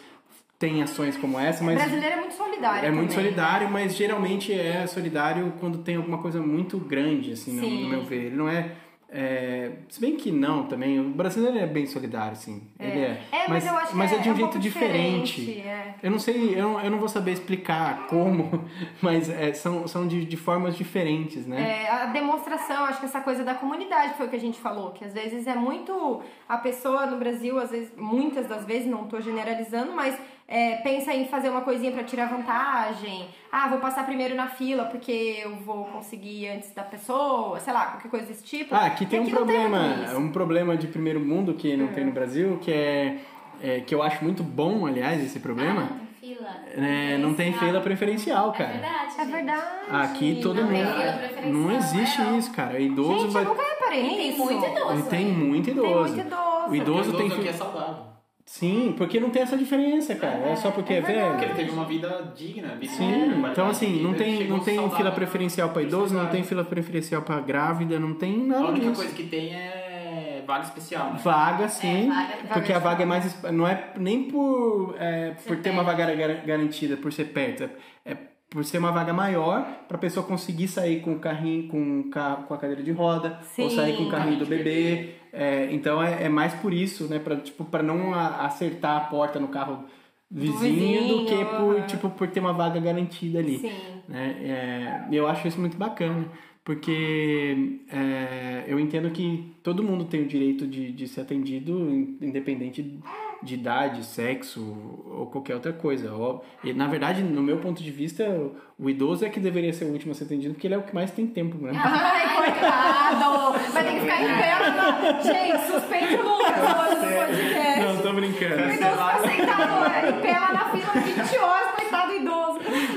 B: têm ações como essa,
A: O
B: mas
A: brasileiro é muito solidário.
B: é muito
A: também,
B: solidário, mas geralmente é solidário quando tem alguma coisa muito grande, assim, no, no meu ver. Ele não é, é, Se bem que não também. O brasileiro é bem solidário, sim. Ele é.
A: É, mas, eu acho
B: mas
A: que
B: é de um
A: um
B: jeito diferente.
A: diferente, é.
B: Eu não sei, eu não, eu não vou saber explicar como, *laughs* mas é, são, são de, de formas diferentes, né?
A: É, a demonstração, acho que essa coisa da comunidade foi o que a gente falou, que às vezes é muito. A pessoa no Brasil, às vezes, muitas das vezes, não tô generalizando, mas é, pensa em fazer uma coisinha pra tirar vantagem. Ah, vou passar primeiro na fila porque eu vou conseguir antes da pessoa, sei lá, qualquer coisa desse tipo.
B: Ah, aqui tem
A: E
B: um problema,
A: isso.
B: um problema de primeiro mundo que não tem no Brasil, que é, é, que eu acho muito bom, aliás, esse problema.
C: Ah, tem fila.
B: É, não tem fila preferencial,
C: É
B: cara.
C: verdade.
A: É verdade.
B: Aqui todo
C: Não tem
B: mundo. Não existe
C: é,
B: isso, cara. Idoso
A: Gente,
B: vai.
A: eu nunca reparei
C: tem muito idoso.
B: Tem muito
A: Tem
B: idoso.
A: muito idoso.
B: O idoso
D: Idoso
B: tem
D: aqui é saudável.
B: Sim, porque não tem essa diferença, cara. É, só porque é,
A: é verdade.
D: Porque
B: velho.
D: ele teve uma vida digna. Vida
B: Sim,
D: digna,
B: então assim, não tem, não tem
D: saudável
B: fila preferencial para idoso, não tem fila preferencial para grávida, não tem
D: A
B: nada
D: única
B: disso.
D: coisa que tem é vaga especial, né?
B: Vaga, sim,
C: vaga- vaga
B: porque a
A: de
B: vaga é mais. Não é nem por, é, por ter uma vaga gar- garantida, por ser perto, é, é por ser uma vaga maior para a pessoa conseguir sair com o carrinho, com, com a cadeira de roda, ou
A: Sim.
B: sair com o carrinho do bebê. É, então é, é mais por isso, né? Para tipo, pra não a- acertar a porta no carro vizinho, do que
A: vizinho,
B: por,
A: aham.
B: tipo, por ter uma vaga garantida ali
A: Sim.
B: né? É, eu acho isso muito bacana, porque é, eu entendo que todo mundo tem o direito de, de ser atendido, in- independente de idade, sexo ou qualquer outra coisa. E, na verdade, no meu ponto de vista, o- idoso é que deveria ser o último a ser atendido, porque ele é o que mais tem tempo, né?
A: Ai, coitado! Vai ter que ficar em pé na... Gente, suspeite o Lucas hoje no podcast.
B: Não, tô brincando.
A: O idoso tá sentado em pé lá na fila 20 horas, coitado do idoso.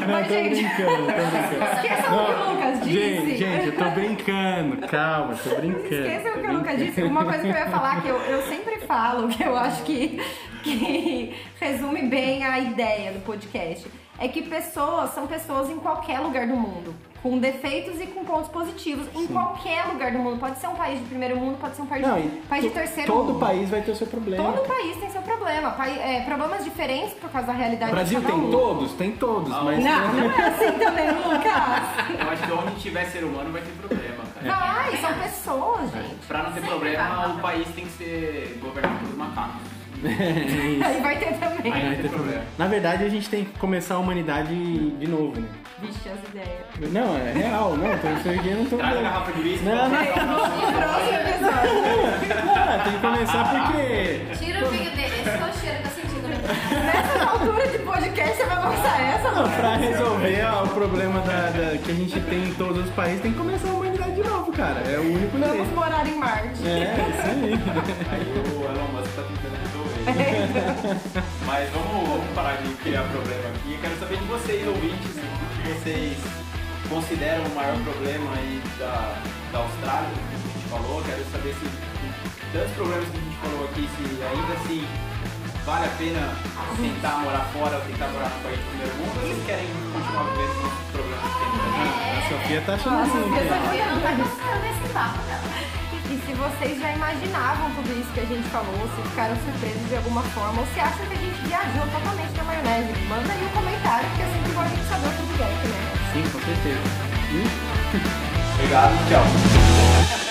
B: Não,
A: Mas,
B: tô
A: gente,
B: brincando, tô brincando.
A: esqueçam o que o Lucas disse.
B: Gente, gente, eu tô brincando, calma, tô brincando.
A: Esqueçam o que o Lucas disse. Uma coisa que eu ia falar, que eu, eu sempre falo, que eu acho que, que resume bem a ideia do podcast, é que pessoas são pessoas em qualquer lugar do mundo. Com defeitos e com pontos positivos. Em qualquer lugar do mundo. Pode ser um país de primeiro mundo, pode ser um país,
B: Não,
A: de, país de terceiro
B: todo
A: mundo.
B: país vai ter o seu problema.
A: Todo país tem seu problema. Pai- é, problemas diferentes por causa da
B: O
A: realidade
B: Brasil
A: de cada
B: tem
A: um.
B: todos, tem todos, mas
A: Não, não é assim também, *laughs* Lucas.
D: Eu acho que onde tiver ser humano vai ter problema, cara.
A: Vai, são pessoas, gente.
D: Pra não ter
C: Sempre
D: problema,
C: vai.
D: o país tem que ser governado por macacos.
A: Aí vai ter também.
D: Aí
B: Vai
D: não
B: ter
D: problema.
B: Na verdade, a gente tem que começar a humanidade de novo, né?
A: Vixe, as ideias.
B: Não, é real, não, tô, eu não tô...
D: Traz a
B: Não,
D: garrafa de uísque.
B: não, não,
A: Próximo episódio.
B: tem que começar porque...
C: Tira o vinho dele. Esse é o cheiro que eu senti no meu
A: Nessa altura de podcast, você vai lançar essa,
B: Não, pra resolver ó, o problema da, da- que a gente tem em todos os países, tem que começar a humanidade de novo, cara. É o único
A: Vamos morar em Marte.
B: É, isso aí.
D: Aí o Elon Musk tá tentando. *laughs* Mas vamos, vamos parar de criar problema aqui. Eu quero saber de vocês, ouvintes, o que vocês consideram o maior problema aí da, da Austrália, que a gente falou. Quero saber se tantos problemas que a gente falou aqui, se ainda assim vale a pena tentar morar fora ou tentar morar no país do primeiro mundo, ou vocês querem continuar vivendo os problemas que tem no Brasil?
B: A Sofia tá achando assim.
A: Sofia tá
B: cara.
C: Eu não tá gostando desse papo, não.
A: E se vocês já imaginavam tudo isso que a gente falou, se ficaram surpresos de alguma forma, ou se acham que a gente viajou totalmente na maionese, manda aí um comentário, porque é sempre bom a gente saber o feedback, né?
B: Sim, com certeza. E
D: Obrigado, tchau.